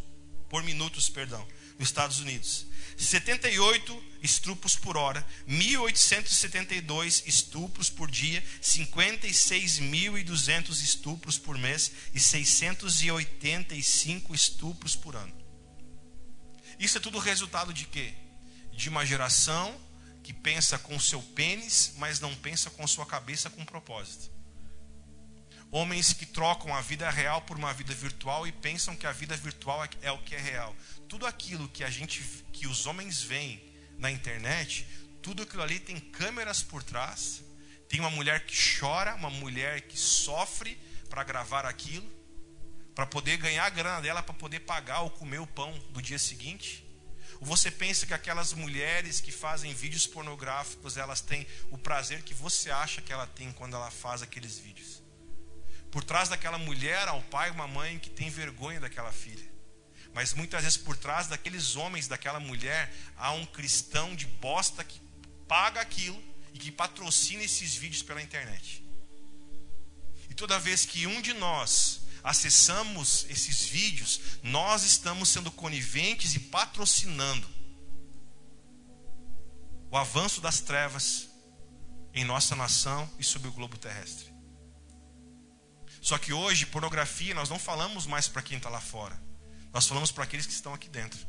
por minutos, perdão, nos Estados Unidos. 78 estupros por hora, 1.872 estupros por dia, 56.200 estupros por mês e 685 estupros por ano. Isso é tudo resultado de quê? De uma geração que pensa com o seu pênis, mas não pensa com sua cabeça com propósito. Homens que trocam a vida real por uma vida virtual e pensam que a vida virtual é, é o que é real. Tudo aquilo que a gente, que os homens veem na internet, tudo aquilo ali tem câmeras por trás. Tem uma mulher que chora, uma mulher que sofre para gravar aquilo, para poder ganhar a grana dela, para poder pagar ou comer o pão do dia seguinte. Ou você pensa que aquelas mulheres que fazem vídeos pornográficos, elas têm o prazer que você acha que ela tem quando ela faz aqueles vídeos? Por trás daquela mulher há um pai e uma mãe que tem vergonha daquela filha. Mas muitas vezes por trás daqueles homens, daquela mulher, há um cristão de bosta que paga aquilo e que patrocina esses vídeos pela internet. E toda vez que um de nós acessamos esses vídeos, nós estamos sendo coniventes e patrocinando o avanço das trevas em nossa nação e sobre o globo terrestre. Só que hoje, pornografia, nós não falamos mais para quem está lá fora. Nós falamos para aqueles que estão aqui dentro.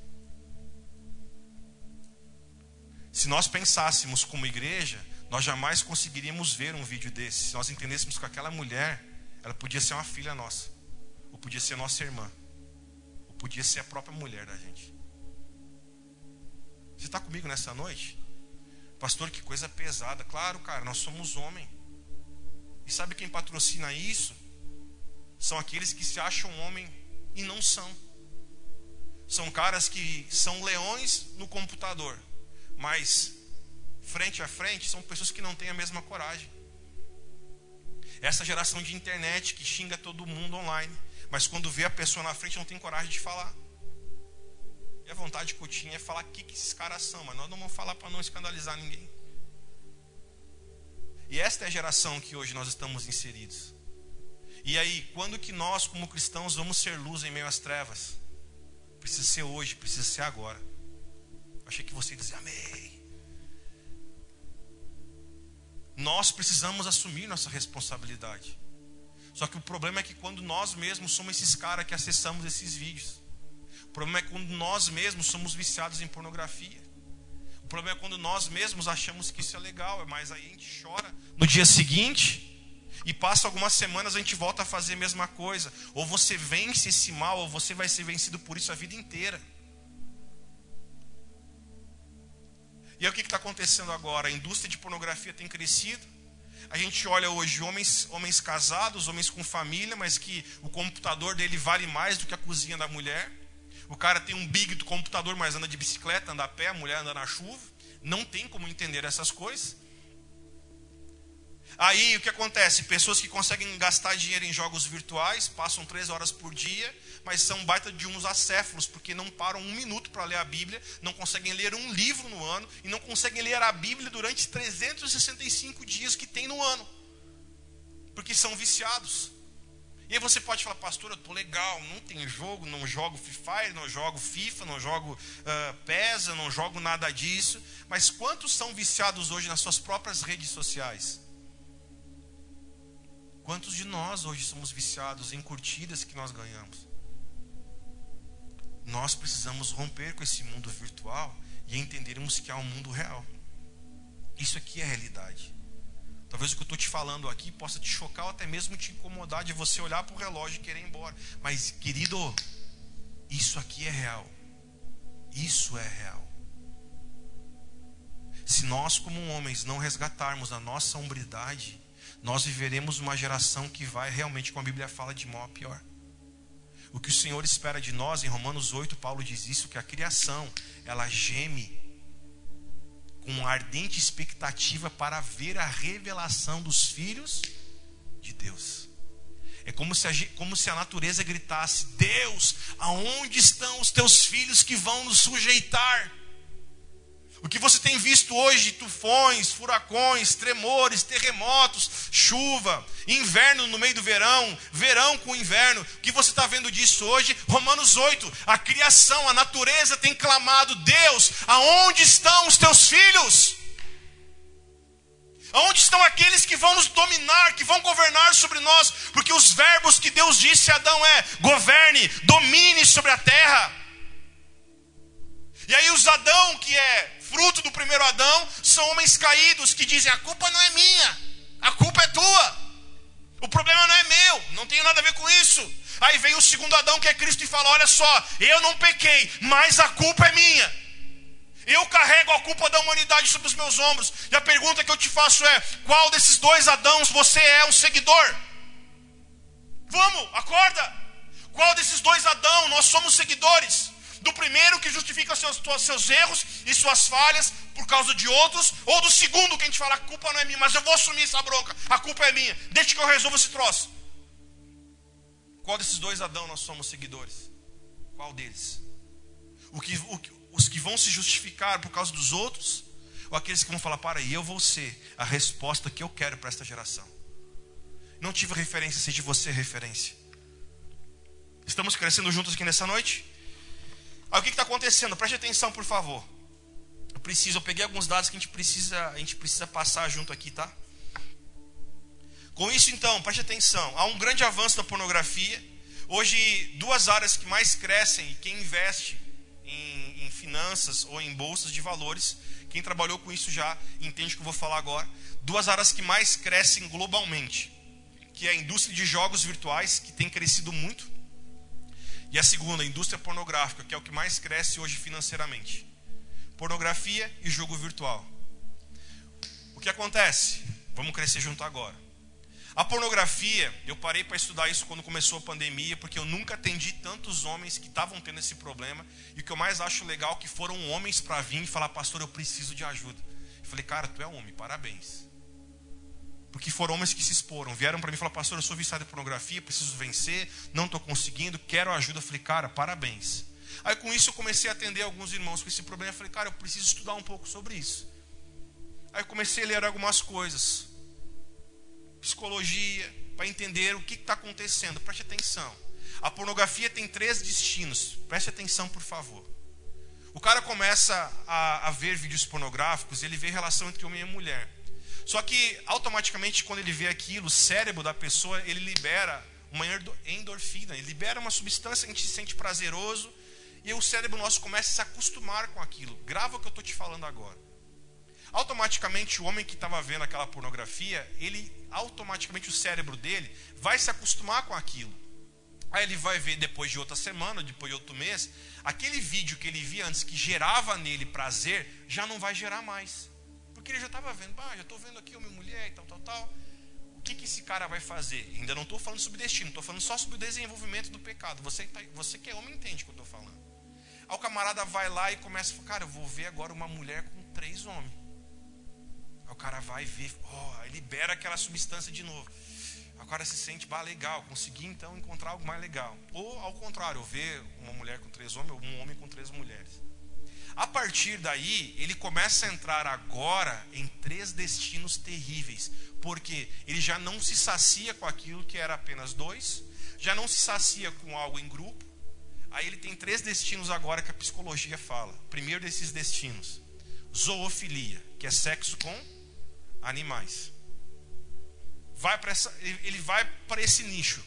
Se nós pensássemos como igreja, nós jamais conseguiríamos ver um vídeo desse. Se nós entendêssemos que aquela mulher, ela podia ser uma filha nossa, ou podia ser nossa irmã, ou podia ser a própria mulher da gente. Você está comigo nessa noite? Pastor, que coisa pesada. Claro, cara, nós somos homem. E sabe quem patrocina isso? São aqueles que se acham homem e não são. São caras que são leões no computador, mas frente a frente são pessoas que não têm a mesma coragem. Essa geração de internet que xinga todo mundo online, mas quando vê a pessoa na frente não tem coragem de falar. E a vontade que eu tinha é falar o que, que esses caras são, mas nós não vamos falar para não escandalizar ninguém. E esta é a geração que hoje nós estamos inseridos. E aí, quando que nós, como cristãos, vamos ser luz em meio às trevas? Precisa ser hoje, precisa ser agora. Achei que você ia dizer amém. Nós precisamos assumir nossa responsabilidade. Só que o problema é que quando nós mesmos somos esses caras que acessamos esses vídeos. O problema é quando nós mesmos somos viciados em pornografia. O problema é quando nós mesmos achamos que isso é legal, mas aí a gente chora no dia seguinte e passa algumas semanas a gente volta a fazer a mesma coisa. Ou você vence esse mal, ou você vai ser vencido por isso a vida inteira. E aí o que está acontecendo agora? A indústria de pornografia tem crescido. A gente olha hoje homens, homens casados, homens com família, mas que o computador dele vale mais do que a cozinha da mulher. O cara tem um big do computador, mas anda de bicicleta, anda a pé, a mulher anda na chuva. Não tem como entender essas coisas. Aí o que acontece? Pessoas que conseguem gastar dinheiro em jogos virtuais, passam três horas por dia, mas são baita de uns acéfalos, porque não param um minuto para ler a Bíblia, não conseguem ler um livro no ano, e não conseguem ler a Bíblia durante 365 dias que tem no ano, porque são viciados. E aí você pode falar, pastor, eu estou legal, não tem jogo, não jogo Free Fire, não jogo FIFA, não jogo uh, PES, não jogo nada disso. Mas quantos são viciados hoje nas suas próprias redes sociais? Quantos de nós hoje somos viciados em curtidas que nós ganhamos? Nós precisamos romper com esse mundo virtual e entendermos que há um mundo real. Isso aqui é realidade. Talvez o que eu estou te falando aqui possa te chocar ou até mesmo te incomodar de você olhar para o relógio e querer ir embora. Mas, querido, isso aqui é real. Isso é real. se nós, como homens, não resgatarmos a nossa hombridade, nós viveremos uma geração que vai realmente, como a Bíblia fala, de mal a pior. O que o Senhor espera de nós, em Romanos 8, Paulo diz isso, que a criação, ela geme com ardente expectativa para ver a revelação dos filhos de Deus. É como se, a, como se a natureza gritasse: Deus, aonde estão os teus filhos que vão nos sujeitar? O que você tem visto hoje, tufões, furacões, tremores, terremotos, chuva, inverno no meio do verão, verão com inverno, o que você está vendo disso hoje? Romanos 8, a criação, a natureza tem clamado: Deus, aonde estão os teus filhos? Aonde estão aqueles que vão nos dominar, que vão governar sobre nós? Porque os verbos que Deus disse a Adão é: governe, domine sobre a terra. E aí os Adão, que é fruto do primeiro Adão, são homens caídos que dizem: a culpa não é minha, a culpa é tua. O problema não é meu, não tenho nada a ver com isso. Aí vem o segundo Adão, que é Cristo, e fala: Olha só, eu não pequei, mas a culpa é minha. Eu carrego a culpa da humanidade sobre os meus ombros. E a pergunta que eu te faço é: qual desses dois Adãos você é um seguidor? Vamos, acorda! Qual desses dois Adão nós somos seguidores? Do primeiro que justifica seus, seus erros e suas falhas por causa de outros, ou do segundo que a gente fala, a culpa não é minha, mas eu vou assumir essa bronca, a culpa é minha, deixa que eu resolva esse troço. Qual desses dois Adão nós somos seguidores? Qual deles? O que, o, os que vão se justificar por causa dos outros, ou aqueles que vão falar, para aí, eu vou ser a resposta que eu quero para esta geração. Não tive referência, seja você referência. Estamos crescendo juntos aqui nessa noite? Aí o que está acontecendo? Preste atenção, por favor. Eu preciso, eu peguei alguns dados que a gente precisa, a gente precisa passar junto aqui, tá? Com isso, então, preste atenção. Há um grande avanço da pornografia. Hoje, duas áreas que mais crescem quem investe em, em finanças ou em bolsas de valores, quem trabalhou com isso já entende o que eu vou falar agora. Duas áreas que mais crescem globalmente, que é a indústria de jogos virtuais, que tem crescido muito e a segunda, a indústria pornográfica, que é o que mais cresce hoje financeiramente. Pornografia e jogo virtual. O que acontece? Vamos crescer junto agora. A pornografia, eu parei para estudar isso quando começou a pandemia, porque eu nunca atendi tantos homens que estavam tendo esse problema. E o que eu mais acho legal é que foram homens para vir e falar, pastor, eu preciso de ajuda. Eu falei, cara, tu é homem, parabéns. Porque foram homens que se exporam, vieram para mim e falaram, pastor, eu sou viciado em pornografia, preciso vencer, não estou conseguindo, quero ajuda. Eu falei, cara, parabéns. Aí com isso eu comecei a atender alguns irmãos com esse problema. Eu falei, cara, eu preciso estudar um pouco sobre isso. Aí eu comecei a ler algumas coisas, psicologia, para entender o que está acontecendo. Preste atenção. A pornografia tem três destinos. Preste atenção, por favor. O cara começa a, a ver vídeos pornográficos, ele vê relação entre homem e mulher. Só que automaticamente quando ele vê aquilo, o cérebro da pessoa, ele libera uma endorfina, ele libera uma substância que a gente se sente prazeroso e o cérebro nosso começa a se acostumar com aquilo. Grava o que eu estou te falando agora. Automaticamente o homem que estava vendo aquela pornografia, ele automaticamente o cérebro dele vai se acostumar com aquilo. Aí ele vai ver depois de outra semana, depois de outro mês, aquele vídeo que ele via antes que gerava nele prazer, já não vai gerar mais. Porque ele já estava vendo, ah, já estou vendo aqui a minha mulher e tal, tal, tal. O que, que esse cara vai fazer? Ainda não estou falando sobre destino, estou falando só sobre o desenvolvimento do pecado. Você, tá, você que é homem entende o que eu estou falando. Aí o camarada vai lá e começa a falar, cara, eu vou ver agora uma mulher com três homens. Aí o cara vai ver, oh, libera aquela substância de novo. Aí o cara se sente, bah, legal, consegui então encontrar algo mais legal. Ou ao contrário, eu ver uma mulher com três homens ou um homem com três mulheres. A partir daí, ele começa a entrar agora em três destinos terríveis, porque ele já não se sacia com aquilo que era apenas dois, já não se sacia com algo em grupo. Aí ele tem três destinos agora que a psicologia fala. Primeiro desses destinos, zoofilia, que é sexo com animais. Vai para ele vai para esse nicho.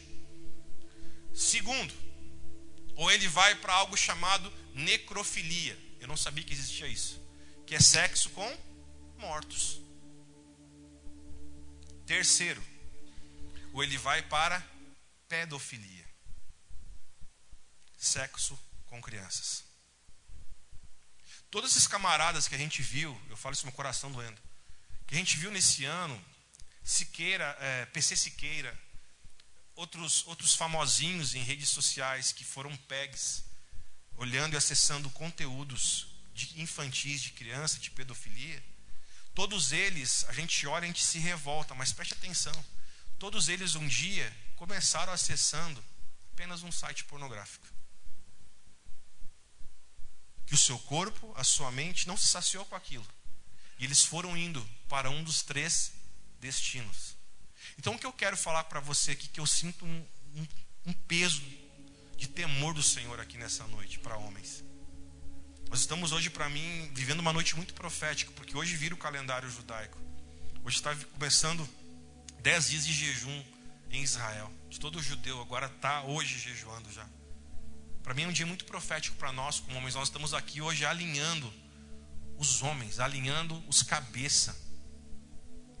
Segundo, ou ele vai para algo chamado necrofilia, eu não sabia que existia isso. Que é sexo com mortos. Terceiro, ou ele vai para pedofilia. Sexo com crianças. todos esses camaradas que a gente viu, eu falo isso no coração doendo, que a gente viu nesse ano, Siqueira, é, PC Siqueira, outros, outros famosinhos em redes sociais que foram pegs, olhando e acessando conteúdos de infantis, de criança, de pedofilia, todos eles, a gente olha e a gente se revolta, mas preste atenção, todos eles um dia começaram acessando apenas um site pornográfico. Que o seu corpo, a sua mente não se saciou com aquilo. E eles foram indo para um dos três destinos. Então, o que eu quero falar para você aqui, que eu sinto um, um, um peso de temor do Senhor aqui nessa noite para homens. Nós estamos hoje, para mim, vivendo uma noite muito profética, porque hoje vira o calendário judaico. Hoje está começando dez dias de jejum em Israel. Todo judeu, agora está hoje jejuando já. Para mim é um dia muito profético para nós, como homens. Nós estamos aqui hoje alinhando os homens, alinhando os cabeça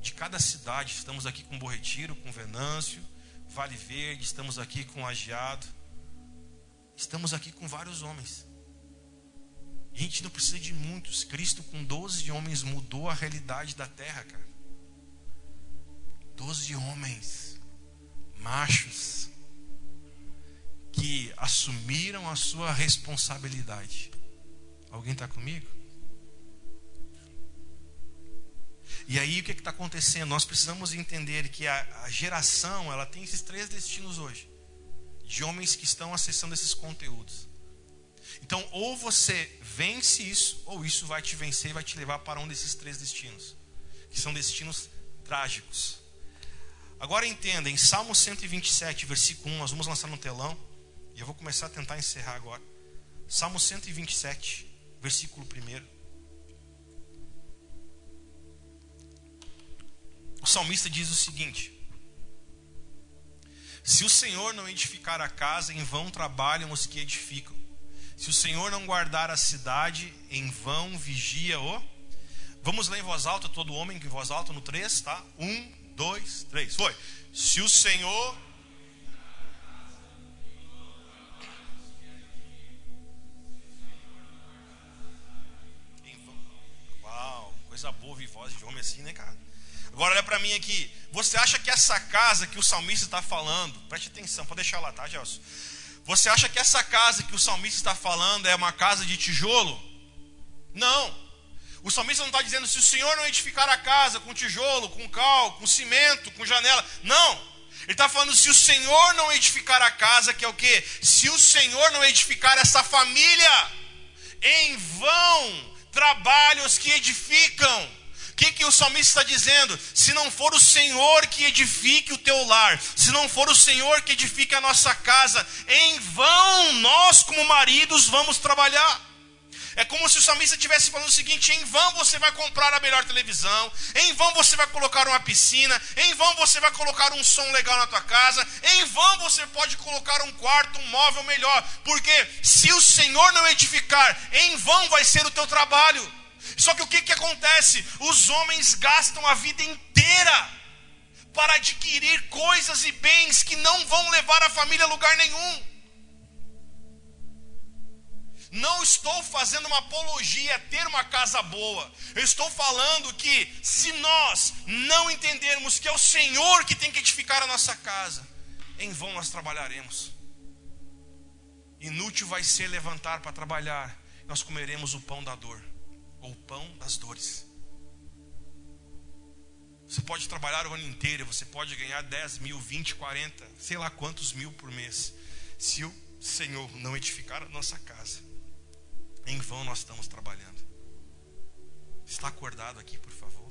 de cada cidade. Estamos aqui com Borretiro, com Venâncio, Vale Verde, estamos aqui com Agiado. Estamos aqui com vários homens. A gente não precisa de muitos. Cristo, com 12 homens, mudou a realidade da terra, cara. 12 homens, machos, que assumiram a sua responsabilidade. Alguém está comigo? E aí o que está acontecendo? Nós precisamos entender que a, a, geração ela tem esses três destinos hoje, de homens que estão acessando esses conteúdos. Então, ou você vence isso, ou isso vai te vencer e vai te levar para um desses três destinos, que são destinos trágicos. Agora entenda, em Salmo 127, versículo 1, nós vamos lançar no telão. E eu vou começar a tentar encerrar agora. Salmo 127, versículo 1. O salmista diz o seguinte: Se o Senhor não edificar a casa, em vão trabalham os que edificam. Se o Senhor não guardar a cidade, em vão vigia o. Vamos ler em voz alta, todo homem em voz alta no 3, tá? 1, 2, 3. Foi. Se o Senhor coisa boa ouvir voz de homem assim, né, cara? Agora olha para mim aqui. Você acha que essa casa que o salmista está falando, preste atenção, pode deixar lá, tá, Gelson? Você acha que essa casa que o salmista está falando é uma casa de tijolo? Não. O salmista não está dizendo se o Senhor não edificar a casa com tijolo, com cal, com cimento, com janela. Não. Ele está falando se o Senhor não edificar a casa, que é o que? Se o Senhor não edificar essa família, em vão trabalham os que edificam. O que, que o salmista está dizendo? Se não for o Senhor que edifique o teu lar, se não for o Senhor que edifique a nossa casa, em vão nós, como maridos, vamos trabalhar. É como se o salmista estivesse falando o seguinte: em vão você vai comprar a melhor televisão, em vão você vai colocar uma piscina, em vão você vai colocar um som legal na tua casa, em vão você pode colocar um quarto, um móvel melhor, porque se o Senhor não edificar, em vão vai ser o teu trabalho. Só que o que, que acontece? Os homens gastam a vida inteira para adquirir coisas e bens que não vão levar a família a lugar nenhum. Não estou fazendo uma apologia a ter uma casa boa. Eu estou falando que se nós não entendermos que é o Senhor que tem que edificar a nossa casa, em vão nós trabalharemos. Inútil vai ser levantar para trabalhar, nós comeremos o pão da dor, ou pão das dores. Você pode trabalhar o ano inteiro, você pode ganhar 10 mil, 20, 40, sei lá quantos mil por mês. Se o Senhor não edificar a nossa casa, em vão nós estamos trabalhando. Está acordado aqui, por favor?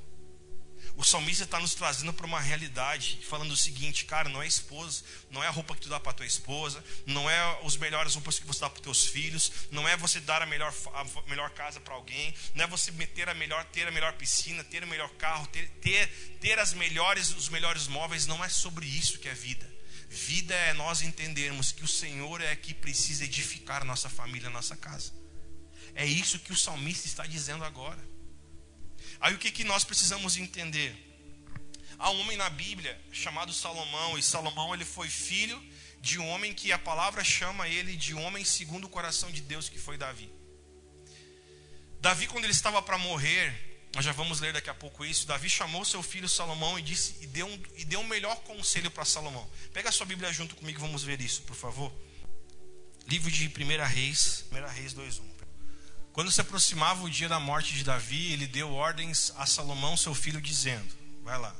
O salmista está nos trazendo para uma realidade, falando o seguinte, cara, não é esposa, não é a roupa que tu dá para tua esposa, não é os melhores roupas que você dá para teus filhos, não é você dar a melhor, a melhor casa para alguém, não é você meter a melhor, ter a melhor piscina, ter o melhor carro, ter, ter, ter as melhores, os melhores móveis, não é sobre isso que é vida. Vida é nós entendermos que o Senhor é que precisa edificar a nossa família, a nossa casa. É isso que o salmista está dizendo agora. Aí o que, que nós precisamos entender? Há um homem na Bíblia chamado Salomão, e Salomão ele foi filho de um homem que a palavra chama ele de homem segundo o coração de Deus, que foi Davi. Davi, quando ele estava para morrer, nós já vamos ler daqui a pouco isso. Davi chamou seu filho Salomão e disse e deu um, e deu um melhor conselho para Salomão. Pega a sua Bíblia junto comigo, vamos ver isso, por favor. Livro de 1 Reis, 1 Reis 2:1. Quando se aproximava o dia da morte de Davi, ele deu ordens a Salomão, seu filho, dizendo: Vai lá.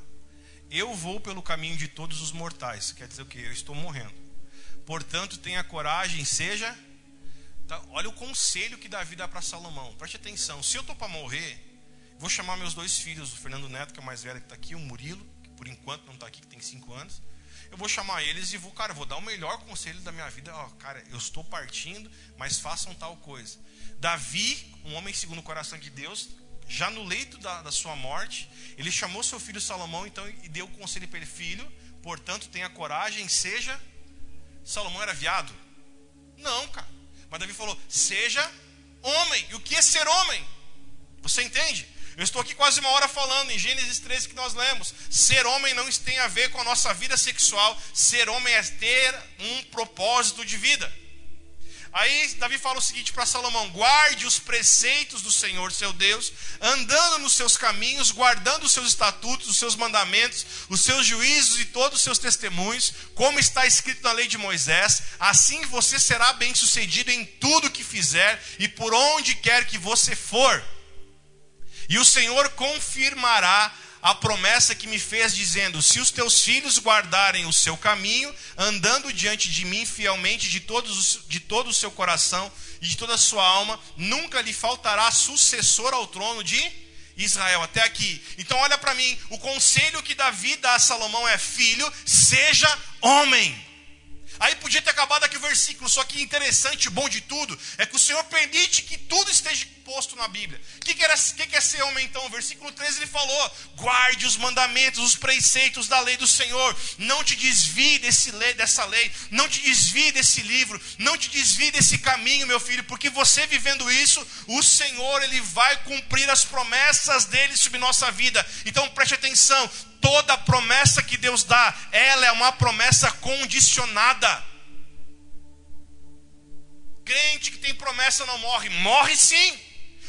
Eu vou pelo caminho de todos os mortais. Quer dizer o quê? Eu estou morrendo. Portanto, tenha coragem, seja. Tá, olha o conselho que Davi dá para Salomão. Preste atenção. Se eu estou para morrer, vou chamar meus dois filhos, o Fernando Neto, que é o mais velho que está aqui, o Murilo, que por enquanto não está aqui, que tem cinco anos. Eu vou chamar eles e vou, cara, vou dar o melhor conselho da minha vida. Ó, cara, eu estou partindo, mas façam tal coisa. Davi, um homem segundo o coração de Deus, já no leito da, da sua morte, ele chamou seu filho Salomão então e deu o conselho para ele: Filho, portanto, tenha coragem, seja. Salomão era viado? Não, cara. Mas Davi falou: Seja homem. E o que é ser homem? Você entende? Eu estou aqui quase uma hora falando em Gênesis 13 que nós lemos. Ser homem não tem a ver com a nossa vida sexual. Ser homem é ter um propósito de vida. Aí Davi fala o seguinte para Salomão: guarde os preceitos do Senhor seu Deus, andando nos seus caminhos, guardando os seus estatutos, os seus mandamentos, os seus juízos e todos os seus testemunhos, como está escrito na lei de Moisés. Assim você será bem-sucedido em tudo que fizer e por onde quer que você for. E o Senhor confirmará a promessa que me fez, dizendo: Se os teus filhos guardarem o seu caminho, andando diante de mim fielmente de, todos, de todo o seu coração e de toda a sua alma, nunca lhe faltará sucessor ao trono de Israel. Até aqui. Então, olha para mim: o conselho que Davi dá a Salomão é: Filho, seja homem. Aí podia ter acabado aqui o versículo, só que interessante, bom de tudo, é que o Senhor permite que tudo esteja posto na Bíblia. O que, que, que, que é ser homem então? Versículo 13 ele falou: guarde os mandamentos, os preceitos da lei do Senhor, não te desvie desse lei, dessa lei, não te desvie desse livro, não te desvie desse caminho, meu filho, porque você vivendo isso, o Senhor ele vai cumprir as promessas dele sobre nossa vida. Então preste atenção, toda promessa que Deus dá, ela é uma promessa condicionada. Crente que tem promessa não morre, morre sim.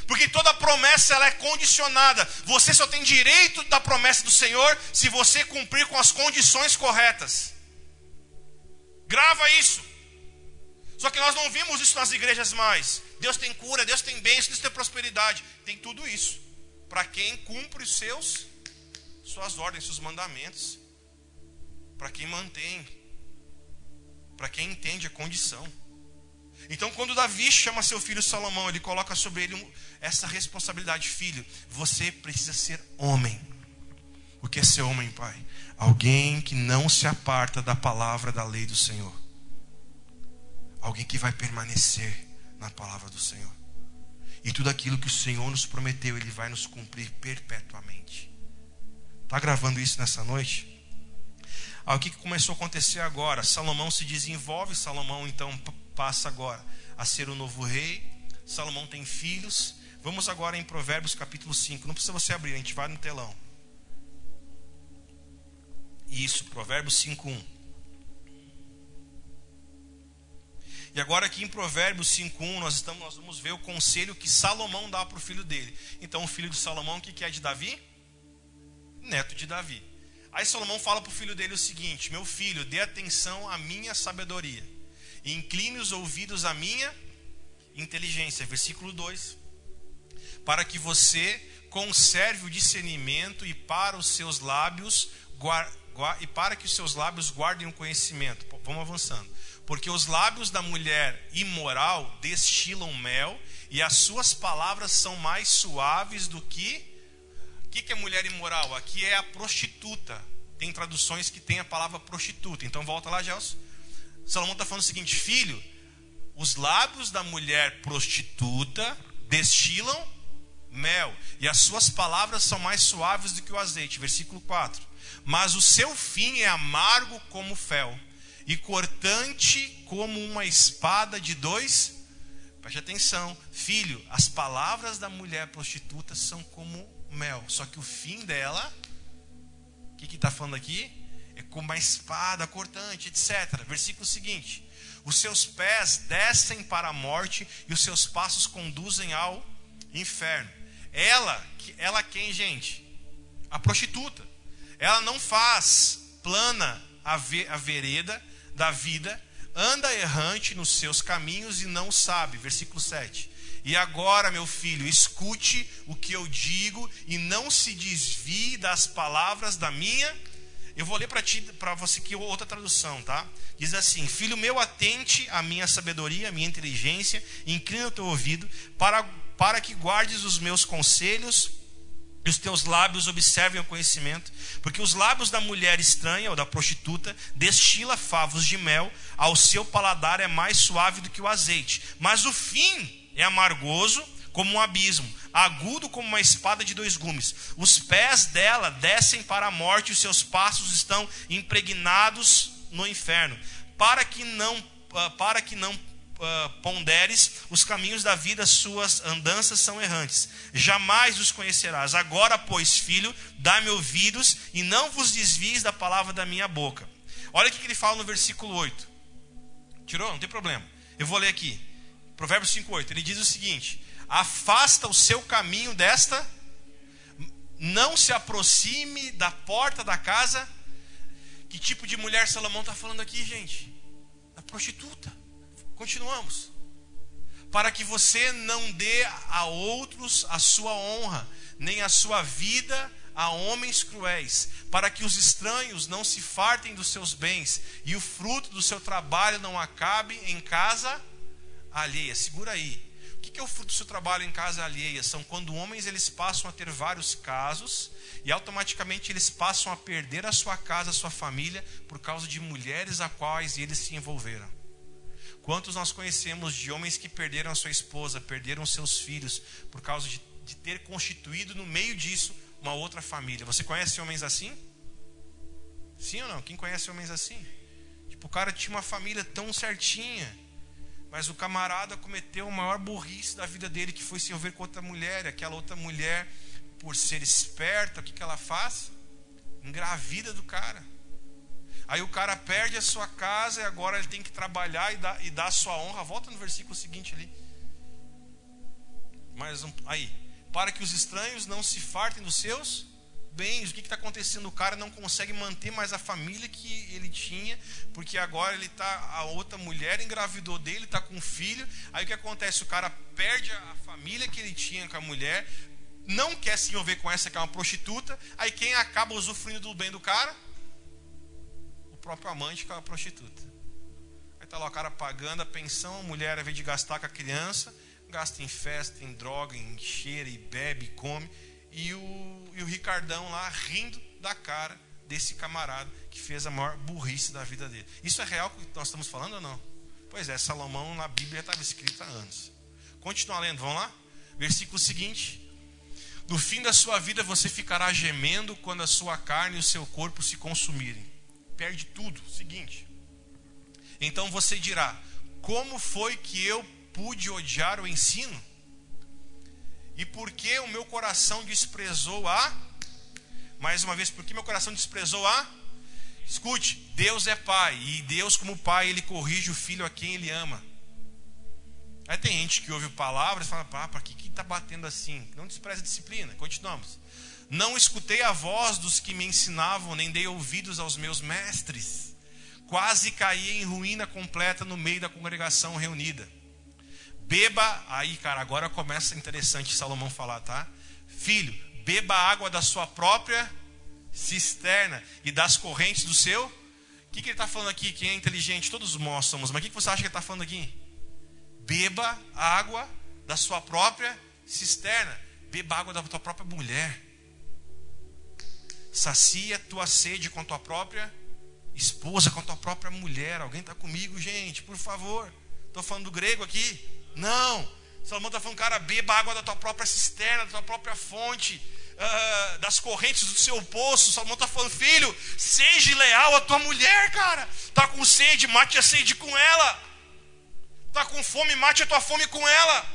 Porque toda promessa ela é condicionada. Você só tem direito da promessa do Senhor se você cumprir com as condições corretas. Grava isso. Só que nós não vimos isso nas igrejas mais. Deus tem cura, Deus tem bênção, Deus tem prosperidade. Tem tudo isso. Para quem cumpre os seus suas ordens, seus mandamentos. Para quem mantém. Para quem entende a condição. Então, quando Davi chama seu filho Salomão, ele coloca sobre ele essa responsabilidade: Filho, você precisa ser homem. O que é ser homem, pai? Alguém que não se aparta da palavra da lei do Senhor. Alguém que vai permanecer na palavra do Senhor. E tudo aquilo que o Senhor nos prometeu, Ele vai nos cumprir perpetuamente. Está gravando isso nessa noite? Ah, o que começou a acontecer agora? Salomão se desenvolve, Salomão então passa agora a ser o novo rei. Salomão tem filhos. Vamos agora em Provérbios capítulo 5. Não precisa você abrir, a gente vai no telão. Isso, Provérbios 5:1. E agora aqui em Provérbios 5:1 nós estamos nós vamos ver o conselho que Salomão dá para o filho dele. Então o filho de Salomão, o que é de Davi? Neto de Davi. Aí Salomão fala para o filho dele o seguinte: Meu filho, dê atenção à minha sabedoria incline os ouvidos à minha inteligência. Versículo 2. Para que você conserve o discernimento e para os seus lábios e para que os seus lábios guardem o conhecimento. Vamos avançando. Porque os lábios da mulher imoral destilam mel e as suas palavras são mais suaves do que o que é mulher imoral? Aqui é a prostituta. Tem traduções que tem a palavra prostituta. Então volta lá, Gelson. Salomão está falando o seguinte: filho, os lábios da mulher prostituta destilam mel, e as suas palavras são mais suaves do que o azeite. Versículo 4. Mas o seu fim é amargo como fel, e cortante como uma espada de dois. Preste atenção, filho, as palavras da mulher prostituta são como mel, só que o fim dela, o que está falando aqui? Como uma espada cortante, etc. Versículo seguinte: Os seus pés descem para a morte e os seus passos conduzem ao inferno. Ela, ela quem, gente? A prostituta. Ela não faz plana a, ve, a vereda da vida, anda errante nos seus caminhos e não sabe. Versículo 7. E agora, meu filho, escute o que eu digo e não se desvie das palavras da minha. Eu vou ler para ti, para você aqui outra tradução, tá? Diz assim: Filho meu, atente à minha sabedoria, à minha inteligência, inclina o teu ouvido para para que guardes os meus conselhos e os teus lábios observem o conhecimento, porque os lábios da mulher estranha ou da prostituta destila favos de mel, ao seu paladar é mais suave do que o azeite, mas o fim é amargoso como um abismo, agudo como uma espada de dois gumes. Os pés dela descem para a morte, os seus passos estão impregnados no inferno. Para que não ah, para que não uh, ponderes os caminhos da vida, suas andanças são errantes. Jamais os conhecerás. Agora, pois, filho, dá-me ouvidos e não vos desvies da palavra da minha boca. Olha o que ele fala no versículo 8. Tirou? Não tem problema. Eu vou ler aqui. Provérbios 5,8. Ele diz o seguinte: Afasta o seu caminho desta, não se aproxime da porta da casa. Que tipo de mulher Salomão está falando aqui, gente? A prostituta. Continuamos. Para que você não dê a outros a sua honra, nem a sua vida a homens cruéis, para que os estranhos não se fartem dos seus bens e o fruto do seu trabalho não acabe em casa alheia. Segura aí. O que é o fruto do seu trabalho em casa alheia? São quando homens eles passam a ter vários casos e automaticamente eles passam a perder a sua casa, a sua família, por causa de mulheres a quais eles se envolveram. Quantos nós conhecemos de homens que perderam a sua esposa, perderam seus filhos, por causa de, de ter constituído no meio disso uma outra família? Você conhece homens assim? Sim ou não? Quem conhece homens assim? Tipo, o cara tinha uma família tão certinha mas o camarada cometeu o maior burrice da vida dele, que foi se envolver com outra mulher. E aquela outra mulher, por ser esperta, o que, que ela faz? Engravida do cara. Aí o cara perde a sua casa e agora ele tem que trabalhar e dar, e dar a sua honra. Volta no versículo seguinte ali. Mais um, aí. Para que os estranhos não se fartem dos seus bens. O que está acontecendo? O cara não consegue manter mais a família que ele tinha, porque agora ele tá a outra mulher engravidou dele, está com um filho. Aí o que acontece? O cara perde a família que ele tinha com a mulher, não quer se envolver com essa que é uma prostituta. Aí quem acaba usufruindo do bem do cara? O próprio amante que é uma prostituta. Aí tá lá o cara pagando a pensão, a mulher, ao invés de gastar com a criança, gasta em festa, em droga, em cheira e bebe, e come e o, e o Ricardão lá rindo da cara desse camarada que fez a maior burrice da vida dele. Isso é real que nós estamos falando ou não? Pois é, Salomão na Bíblia estava escrito há anos. Continua lendo, vamos lá? Versículo seguinte. No fim da sua vida você ficará gemendo quando a sua carne e o seu corpo se consumirem. Perde tudo. Seguinte. Então você dirá: Como foi que eu pude odiar o ensino? E porque o meu coração desprezou a. Mais uma vez, porque meu coração desprezou a. Escute, Deus é pai. E Deus, como pai, ele corrige o filho a quem ele ama. Aí tem gente que ouve palavras e fala: pá, para que está batendo assim? Não despreza a disciplina. Continuamos. Não escutei a voz dos que me ensinavam, nem dei ouvidos aos meus mestres. Quase caí em ruína completa no meio da congregação reunida. Beba, aí, cara, agora começa interessante Salomão falar, tá? Filho, beba água da sua própria cisterna e das correntes do seu. O que, que ele está falando aqui? Quem é inteligente? Todos nós somos, mas o que, que você acha que ele está falando aqui? Beba água da sua própria cisterna. Beba água da tua própria mulher. Sacia tua sede com a tua própria esposa, com a tua própria mulher. Alguém está comigo, gente? Por favor. Estou falando do grego aqui. Não. Salomão está falando, cara, beba água da tua própria cisterna, da tua própria fonte, uh, das correntes do seu poço. Salomão está falando, filho, seja leal à tua mulher, cara. Está com sede, mate a sede com ela. Está com fome, mate a tua fome com ela.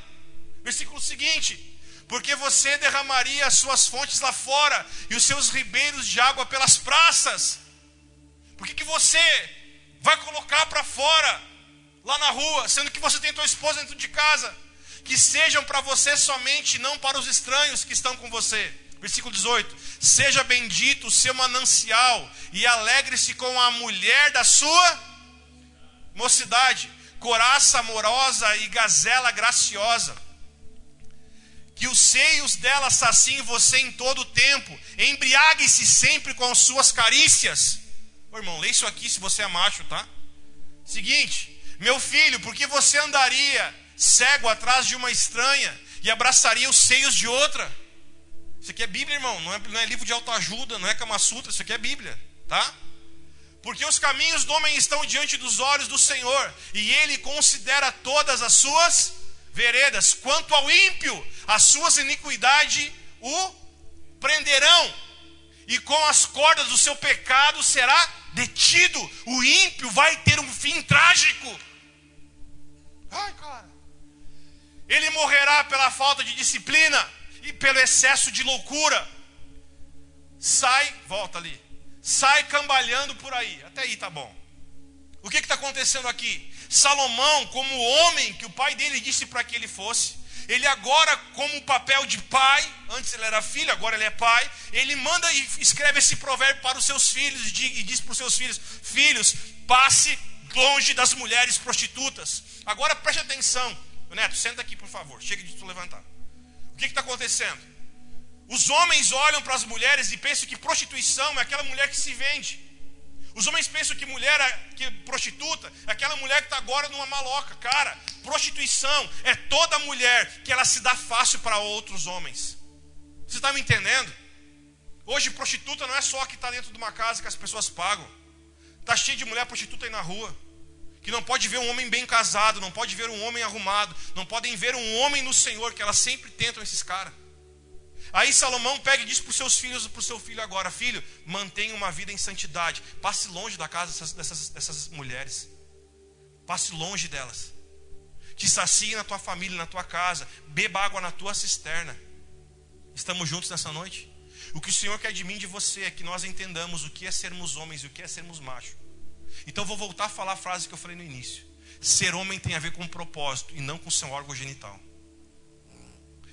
Versículo seguinte: Porque você derramaria as suas fontes lá fora e os seus ribeiros de água pelas praças. Por que, que você vai colocar para fora lá na rua, sendo que você tem tua esposa dentro de casa. que sejam para você somente, não para os estranhos que estão com você. Versículo 18: Seja bendito o seu manancial, e alegre-se com a mulher da sua mocidade, coraça amorosa e gazela graciosa. Que os seios dela saciem você em todo o tempo, embriague-se sempre com as suas carícias. Ô, irmão, lê isso aqui se você é macho, tá? Seguinte, meu filho, por que você andaria cego atrás de uma estranha e abraçaria os seios de outra? Isso aqui é Bíblia, irmão, não é, não é livro de autoajuda, não é Kama Sutra, isso aqui é Bíblia, tá? Porque os caminhos do homem estão diante dos olhos do Senhor, e ele considera todas as suas veredas. Quanto ao ímpio, as suas iniquidades o prenderão, e com as cordas do seu pecado será detido. O ímpio vai ter um fim trágico. Ai, cara. Ele morrerá pela falta de disciplina e pelo excesso de loucura. Sai, volta ali sai cambalhando por aí. Até aí tá bom. O que está acontecendo aqui? Salomão, como homem que o pai dele disse para que ele fosse, ele agora, como o papel de pai, antes ele era filho, agora ele é pai, ele manda e escreve esse provérbio para os seus filhos e diz para os seus filhos: Filhos, passe longe das mulheres prostitutas. Agora preste atenção, Neto, senta aqui por favor, chega de tu levantar. O que está acontecendo? Os homens olham para as mulheres e pensam que prostituição é aquela mulher que se vende. Os homens pensam que mulher, que prostituta, é aquela mulher que está agora numa maloca. Cara, prostituição é toda mulher que ela se dá fácil para outros homens. Você está me entendendo? Hoje, prostituta não é só que está dentro de uma casa que as pessoas pagam. Está cheio de mulher prostituta aí na rua. Que não pode ver um homem bem casado, não pode ver um homem arrumado, não podem ver um homem no Senhor, que elas sempre tentam esses caras. Aí Salomão pega e diz para os seus filhos, para o seu filho agora: Filho, mantenha uma vida em santidade. Passe longe da casa dessas, dessas, dessas mulheres. Passe longe delas. Te sacie na tua família, na tua casa. Beba água na tua cisterna. Estamos juntos nessa noite? O que o Senhor quer de mim e de você é que nós entendamos o que é sermos homens e o que é sermos machos. Então vou voltar a falar a frase que eu falei no início. Ser homem tem a ver com propósito e não com seu órgão genital.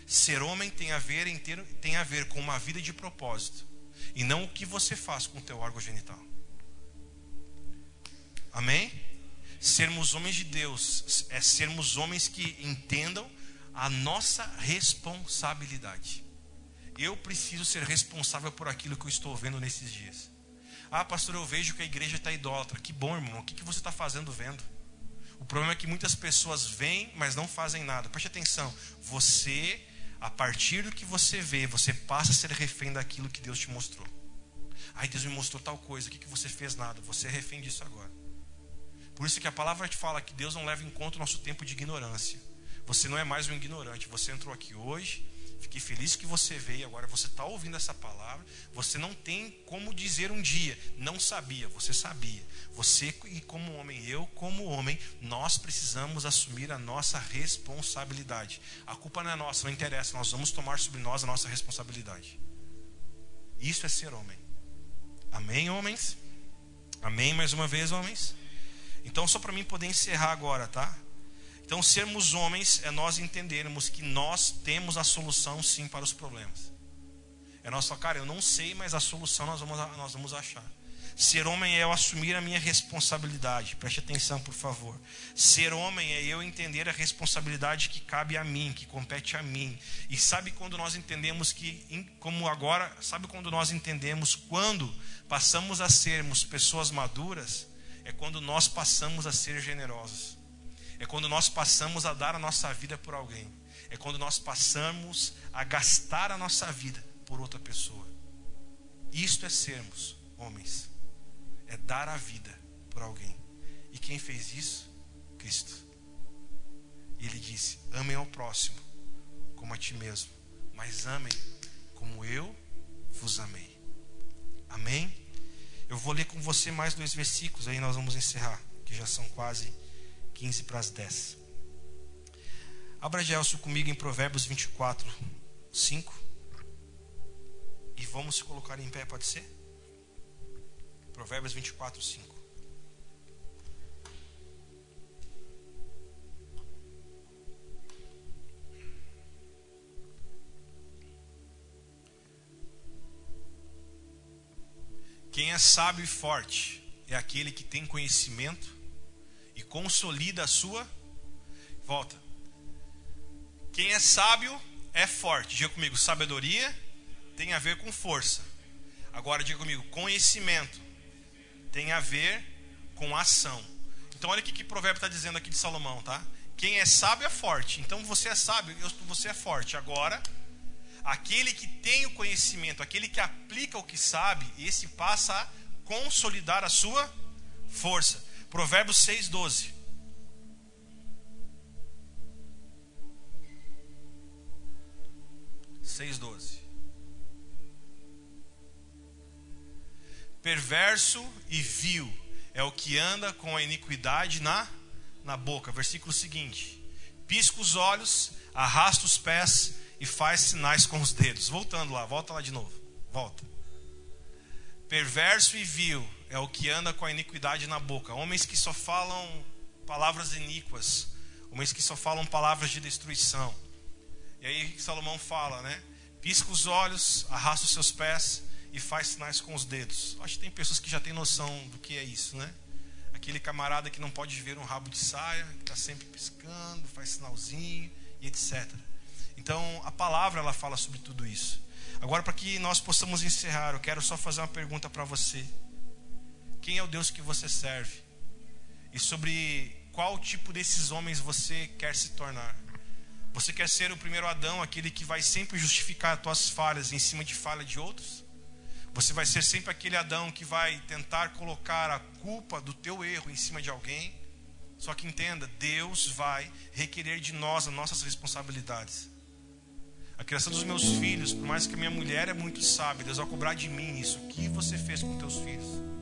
Ser homem tem a ver, inteiro, tem a ver com uma vida de propósito e não o que você faz com o teu órgão genital. Amém? Sermos homens de Deus é sermos homens que entendam a nossa responsabilidade. Eu preciso ser responsável por aquilo que eu estou vendo nesses dias. Ah, pastor, eu vejo que a igreja está idólatra. Que bom, irmão. O que, que você está fazendo vendo? O problema é que muitas pessoas vêm, mas não fazem nada. Preste atenção. Você a partir do que você vê, você passa a ser refém daquilo que Deus te mostrou. Ai, Deus me mostrou tal coisa, o que, que você fez? Nada. Você é refém disso agora. Por isso que a palavra te fala que Deus não leva em conta o nosso tempo de ignorância. Você não é mais um ignorante. Você entrou aqui hoje, fiquei feliz que você veio. Agora você está ouvindo essa palavra. Você não tem como dizer um dia, não sabia. Você sabia. Você e como homem, eu como homem, nós precisamos assumir a nossa responsabilidade. A culpa não é nossa, não interessa, nós vamos tomar sobre nós a nossa responsabilidade. Isso é ser homem. Amém, homens? Amém mais uma vez, homens? Então, só para mim poder encerrar agora, tá? Então, sermos homens é nós entendermos que nós temos a solução sim para os problemas. É nossa cara, eu não sei, mas a solução nós vamos, nós vamos achar. Ser homem é eu assumir a minha responsabilidade. Preste atenção, por favor. Ser homem é eu entender a responsabilidade que cabe a mim, que compete a mim. E sabe quando nós entendemos que, como agora, sabe quando nós entendemos quando passamos a sermos pessoas maduras? É quando nós passamos a ser generosos. É quando nós passamos a dar a nossa vida por alguém. É quando nós passamos a gastar a nossa vida por outra pessoa. Isto é sermos homens é dar a vida por alguém. E quem fez isso? Cristo. E ele disse: Amem ao próximo como a ti mesmo, mas amem como eu vos amei. Amém? Eu vou ler com você mais dois versículos, aí nós vamos encerrar, que já são quase 15 para as 10. Abra Gelson comigo em Provérbios 24, 5. E vamos se colocar em pé, pode ser? Provérbios 24, 5. Quem é sábio e forte é aquele que tem conhecimento e consolida a sua volta. Quem é sábio é forte. Diga comigo, sabedoria tem a ver com força. Agora diga comigo, conhecimento tem a ver com ação. Então olha o que, que o provérbio está dizendo aqui de Salomão, tá? Quem é sábio é forte. Então você é sábio, você é forte. Agora, aquele que tem o conhecimento, aquele que aplica o que sabe, esse passa a consolidar a sua força. Provérbios 6,12. Seis doze. Perverso e vil é o que anda com a iniquidade na, na boca. Versículo seguinte: pisca os olhos, arrasta os pés e faz sinais com os dedos. Voltando lá, volta lá de novo. Volta. Perverso e vil é o que anda com a iniquidade na boca. Homens que só falam palavras iníquas, homens que só falam palavras de destruição. E aí Salomão fala, né? Pisca os olhos, arrasta os seus pés e faz sinais com os dedos. Acho que tem pessoas que já têm noção do que é isso, né? Aquele camarada que não pode ver um rabo de saia, que está sempre piscando, faz sinalzinho e etc. Então, a palavra ela fala sobre tudo isso. Agora, para que nós possamos encerrar, eu quero só fazer uma pergunta para você. Quem é o Deus que você serve? E sobre qual tipo desses homens você quer se tornar? Você quer ser o primeiro Adão, aquele que vai sempre justificar as tuas falhas em cima de falha de outros? Você vai ser sempre aquele Adão que vai tentar colocar a culpa do teu erro em cima de alguém. Só que entenda, Deus vai requerer de nós as nossas responsabilidades. A criação dos meus filhos, por mais que a minha mulher é muito sábia, Deus vai cobrar de mim isso. O que você fez com teus filhos?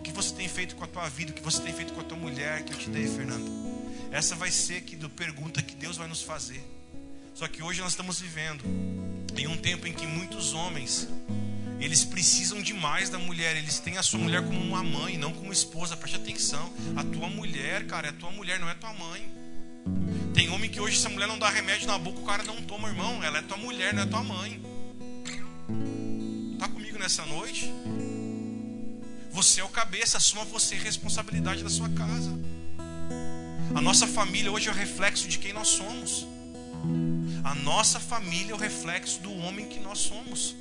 O que você tem feito com a tua vida? O que você tem feito com a tua mulher que eu te dei, Fernando? Essa vai ser que pergunta que Deus vai nos fazer. Só que hoje nós estamos vivendo em um tempo em que muitos homens eles precisam demais da mulher. Eles têm a sua mulher como uma mãe, não como esposa. Preste atenção. A tua mulher, cara, é a tua mulher, não é tua mãe. Tem homem que hoje, se a mulher não dá remédio na boca, o cara não toma, irmão. Ela é tua mulher, não é tua mãe. Tá comigo nessa noite? Você é o cabeça, assuma você a responsabilidade da sua casa. A nossa família hoje é o reflexo de quem nós somos. A nossa família é o reflexo do homem que nós somos.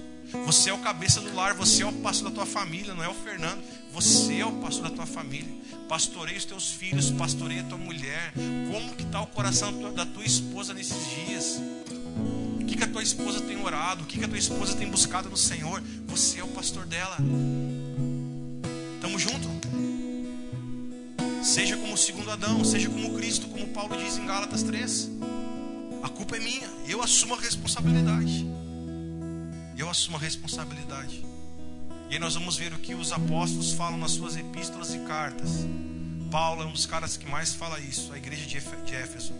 Você é o cabeça do lar, você é o pastor da tua família, não é o Fernando. Você é o pastor da tua família. Pastoreia os teus filhos, pastoreia a tua mulher. Como que está o coração da tua esposa nesses dias? O que, que a tua esposa tem orado? O que, que a tua esposa tem buscado no Senhor? Você é o pastor dela. Junto? Seja como o segundo Adão, seja como Cristo, como Paulo diz em Gálatas 3. A culpa é minha, eu assumo a responsabilidade eu assumo a responsabilidade. E aí nós vamos ver o que os apóstolos falam nas suas epístolas e cartas. Paulo é um dos caras que mais fala isso, a igreja de Éfeso.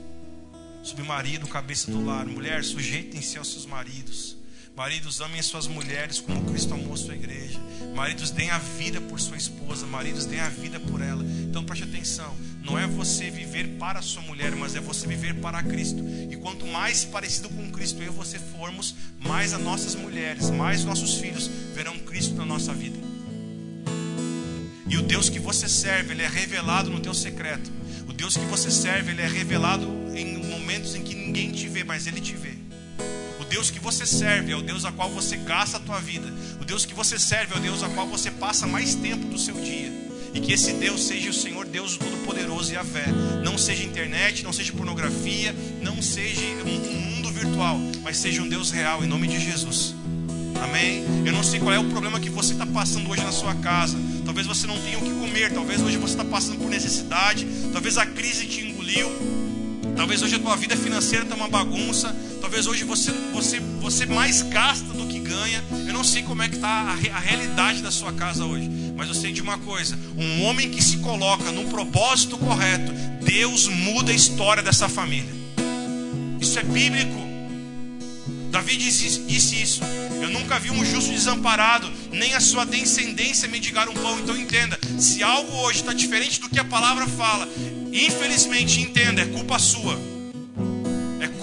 Sobre marido, cabeça do lar. Mulher, sujeitem-se aos seus maridos. Maridos, amem suas mulheres como Cristo amou a sua igreja. Maridos, deem a vida por sua esposa. Maridos, deem a vida por ela. Então preste atenção. Não é você viver para a sua mulher, mas é você viver para Cristo. E quanto mais parecido com Cristo eu e você formos, mais as nossas mulheres, mais nossos filhos verão Cristo na nossa vida. E o Deus que você serve, ele é revelado no teu secreto. O Deus que você serve, ele é revelado em momentos em que ninguém te vê, mas ele te vê. Deus que você serve é o Deus a qual você gasta a tua vida. O Deus que você serve é o Deus a qual você passa mais tempo do seu dia. E que esse Deus seja o Senhor Deus Todo-Poderoso e a fé. Não seja internet, não seja pornografia, não seja um mundo virtual, mas seja um Deus real, em nome de Jesus. Amém? Eu não sei qual é o problema que você está passando hoje na sua casa. Talvez você não tenha o que comer, talvez hoje você está passando por necessidade, talvez a crise te engoliu, talvez hoje a tua vida financeira está uma bagunça, Talvez hoje você, você, você mais gasta do que ganha. Eu não sei como é que está a, a realidade da sua casa hoje. Mas eu sei de uma coisa: um homem que se coloca num propósito correto, Deus muda a história dessa família. Isso é bíblico. Davi disse, disse, isso. Eu nunca vi um justo desamparado, nem a sua descendência mendigar um pão. Então entenda: se algo hoje está diferente do que a palavra fala, infelizmente entenda, é culpa sua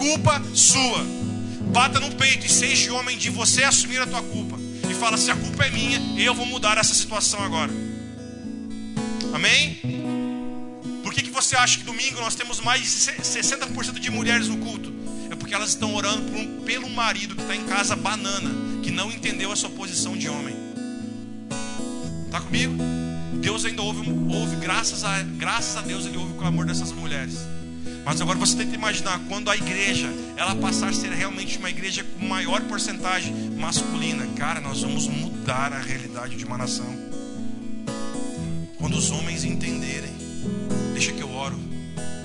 culpa sua. Bata no peito e seja homem de você assumir a tua culpa. E fala assim: a culpa é minha, eu vou mudar essa situação agora. Amém? Por que, que você acha que domingo nós temos mais de 60% de mulheres no culto? É porque elas estão orando um, pelo marido que está em casa banana, que não entendeu a sua posição de homem. Está comigo? Deus ainda ouve, ouve graças, a, graças a Deus, Ele ouve o clamor dessas mulheres. Mas agora você que imaginar quando a igreja ela passar a ser realmente uma igreja com maior porcentagem masculina, cara, nós vamos mudar a realidade de uma nação. Quando os homens entenderem, deixa que eu oro.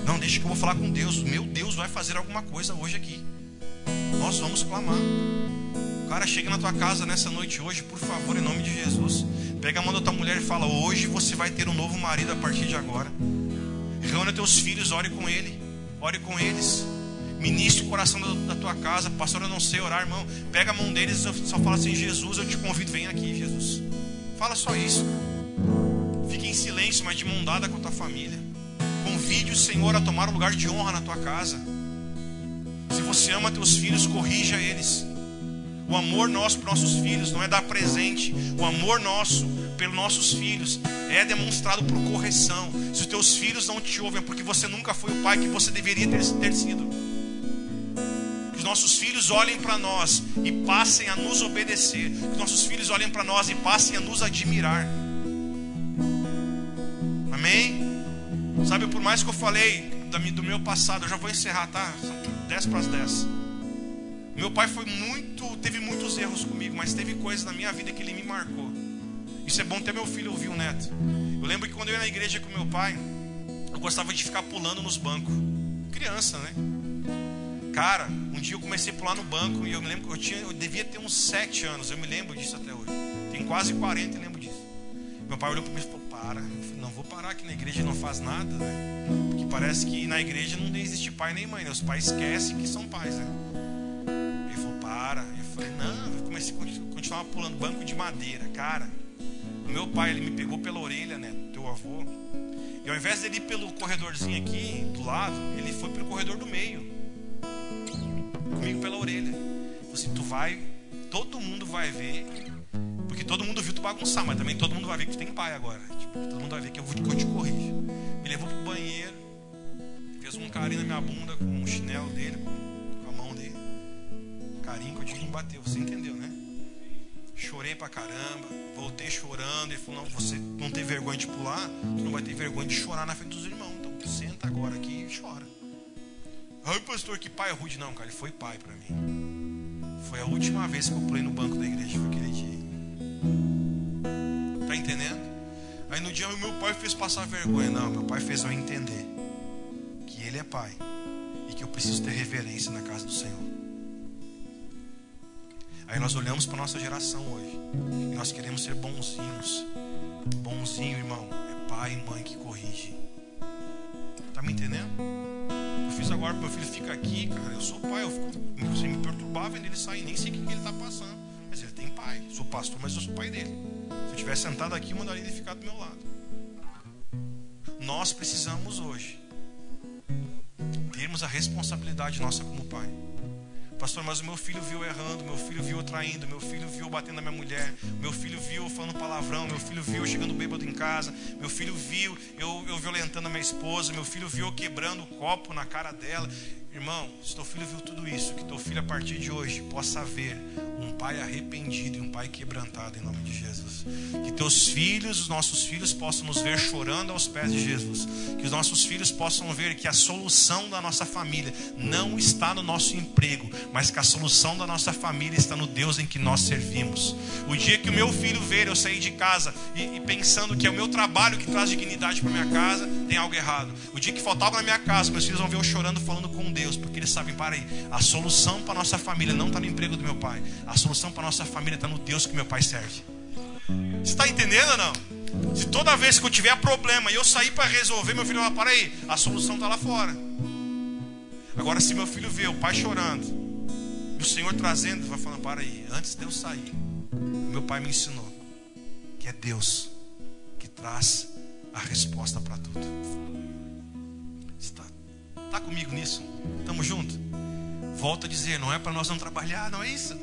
Não, deixa que eu vou falar com Deus. Meu Deus vai fazer alguma coisa hoje aqui. Nós vamos clamar. Cara, chega na tua casa nessa noite hoje, por favor, em nome de Jesus. Pega a mão da tua mulher e fala: Hoje você vai ter um novo marido a partir de agora. Reúna teus filhos, ore com ele. Ore com eles. Ministre o coração da, da, tua casa. Pastor, eu não sei orar, irmão. Pega a mão deles e só fala assim: Jesus, eu te convido, vem aqui, Jesus. Fala só isso. Fique em silêncio, mas de mão dada com a tua família. Convide o Senhor a tomar o lugar de honra na tua casa. Se você ama teus filhos, corrija eles. O amor nosso para nossos filhos não é dar presente. O amor nosso pelos nossos filhos é demonstrado por correção. Se os teus filhos não te ouvem, é porque você nunca foi o pai que você deveria ter, ter sido. Que os nossos filhos olhem para nós e passem a nos obedecer. Que os nossos filhos olhem para nós e passem a nos admirar. Amém? Sabe, por mais que eu falei do meu passado, eu já vou encerrar, tá? São 10 para as 10. Meu pai foi muito, teve muitos erros comigo, mas teve coisas na minha vida que ele me marcou. Isso é bom ter meu filho ouvir o neto. Eu lembro que quando eu ia na igreja com meu pai, eu gostava de ficar pulando nos bancos. Criança, né? Cara, um dia eu comecei a pular no banco e eu me lembro que eu tinha, eu devia ter uns 7 anos, eu me lembro disso até hoje. Tenho quase 40 e lembro disso. Meu pai olhou para mim e falou: Para, falei, não vou parar aqui na igreja não faz nada, né? Porque parece que na igreja não existe pai nem mãe, né? Os pais esquecem que são pais, né? Ele falou: Para. Eu falei: Não, eu comecei a continuar pulando banco de madeira, cara meu pai, ele me pegou pela orelha, né? Teu avô. E ao invés dele ir pelo corredorzinho aqui, do lado, ele foi pelo corredor do meio. Comigo pela orelha. Falei assim, tu vai, todo mundo vai ver. Porque todo mundo viu tu bagunçar, mas também todo mundo vai ver que tu tem pai agora. Tipo, todo mundo vai ver que eu, vou, que te corrijo. Me levou pro banheiro, fez um carinho na minha bunda com o chinelo dele, com a mão dele. Carinho que eu digo me bateu, você entendeu, né? Chorei pra caramba, voltei chorando. Ele falou: Não, você não tem vergonha de pular, tu não vai ter vergonha de chorar na frente dos irmãos. Então senta agora aqui e chora. Ai, pastor, que pai rude. Não, cara, ele foi pai para mim. Foi a última vez que eu pulei no banco da igreja, foi aquele dia. Tá entendendo? Aí no dia meu pai fez passar vergonha. Não, meu pai fez eu entender que ele é pai e que eu preciso ter reverência na casa do Senhor. Aí nós olhamos para a nossa geração hoje e nós queremos ser bonzinhos. Bonzinho, irmão, é pai e mãe que corrige. Tá me entendendo? Eu fiz agora, meu filho fica aqui, cara. Eu sou pai, eu fico, você me perturbar vendo ele sair, nem sei o que ele está passando. Mas ele tem pai. Sou pastor, mas eu sou pai dele. Se eu tivesse sentado aqui, eu mandaria ele ficar do meu lado. Nós precisamos hoje termos a responsabilidade nossa como pai. Pastor, mas o meu filho viu errando, meu filho viu traindo, meu filho viu batendo na minha mulher, meu filho viu falando palavrão, meu filho viu chegando bêbado em casa, meu filho viu eu, eu violentando a minha esposa, meu filho viu quebrando o copo na cara dela. Irmão, se teu filho viu tudo isso, que teu filho a partir de hoje possa ver um pai arrependido e um pai quebrantado em nome de Jesus. Que teus filhos, os nossos filhos, possam nos ver chorando aos pés de Jesus. Que os nossos filhos possam ver que a solução da nossa família não está no nosso emprego, mas que a solução da nossa família está no Deus em que nós servimos. O dia que o meu filho ver eu sair de casa e, e pensando que é o meu trabalho que traz dignidade para minha casa, tem algo errado. O dia que faltava na minha casa, meus filhos vão ver eu chorando falando com Deus Deus, porque eles sabem, para aí, a solução para nossa família não está no emprego do meu pai, a solução para nossa família está no Deus que meu pai serve. Você está entendendo ou não? Se toda vez que eu tiver problema e eu sair para resolver, meu filho vai, para aí, a solução está lá fora. Agora, se meu filho vê o pai chorando, o Senhor trazendo, vai falando, para aí, antes de eu sair, meu pai me ensinou que é Deus que traz a resposta para tudo. Está Está comigo nisso? Estamos juntos? Volto a dizer, não é para nós não trabalhar, não é isso.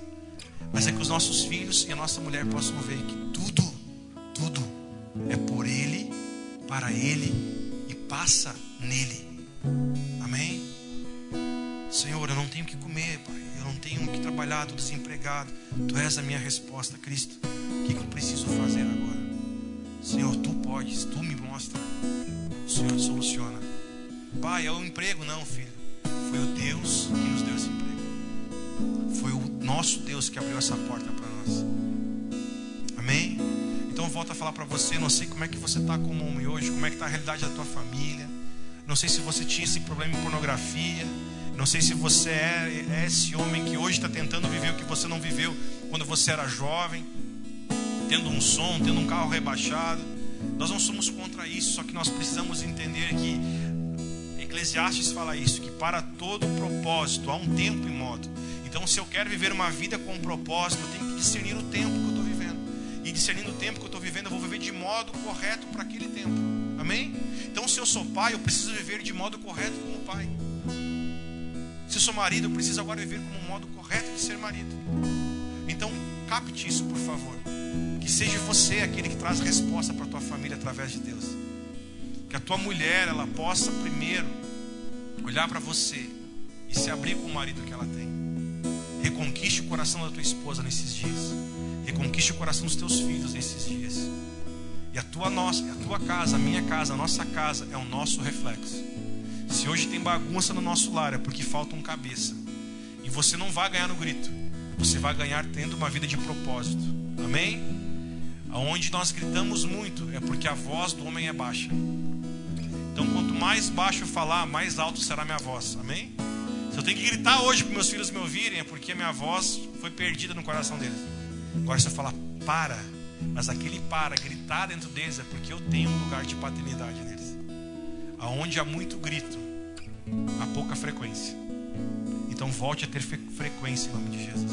mas é que os nossos filhos e a nossa mulher possam ver que tudo, tudo é por Ele, para Ele e passa nele. Amém? Senhor, eu não tenho que comer, Pai. Eu não tenho que trabalhar, estou desempregado. Tu és a minha resposta, Cristo. O que, que eu preciso fazer agora? Senhor, tu podes, tu me mostra. O Senhor soluciona. Pai, é o emprego? Não, filho. Foi o Deus que nos deu esse emprego. Foi o nosso Deus que abriu essa porta para nós. Amém? Então eu volto a falar para você. Não sei como é que você está como homem hoje, como é que está a realidade da tua família. Não sei se você tinha esse problema em pornografia. Não sei se você é, é esse homem que hoje está tentando viver o que você não viveu quando você era jovem, tendo um som, tendo um carro rebaixado. Nós não somos contra isso, só que nós precisamos entender que Eclesiastes fala isso, que para todo propósito há um tempo e modo. Então, se eu quero viver uma vida com um propósito, eu tenho que discernir o tempo que eu estou vivendo. E discernindo o tempo que eu estou vivendo, eu vou viver de modo correto para aquele tempo. Amém? Então, se eu sou pai, eu preciso viver de modo correto como pai. Se eu sou marido, eu preciso agora viver como um modo correto de ser marido. Então, capte isso, por favor. Que seja você aquele que traz resposta para tua família através de Deus. Que a tua mulher, ela possa primeiro olhar para você e se abrir com o marido que ela tem. Reconquiste o coração da tua esposa nesses dias. Reconquiste o coração dos teus filhos nesses dias. E a tua nossa, a tua casa, a minha casa, a nossa casa é o nosso reflexo. Se hoje tem bagunça no nosso lar, é porque falta um cabeça. E você não vai ganhar no grito. Você vai ganhar tendo uma vida de propósito. Amém? Aonde nós gritamos muito é porque a voz do homem é baixa. Então, quanto mais baixo eu falar, mais alto será minha voz. Amém? Se eu tenho que gritar hoje para meus filhos me ouvirem, é porque a minha voz foi perdida no coração deles. Agora, se eu falar para, mas aquele para, gritar dentro deles, é porque eu tenho um lugar de paternidade neles. Aonde há muito grito, há pouca frequência. Então volte a ter frequência em nome de Jesus.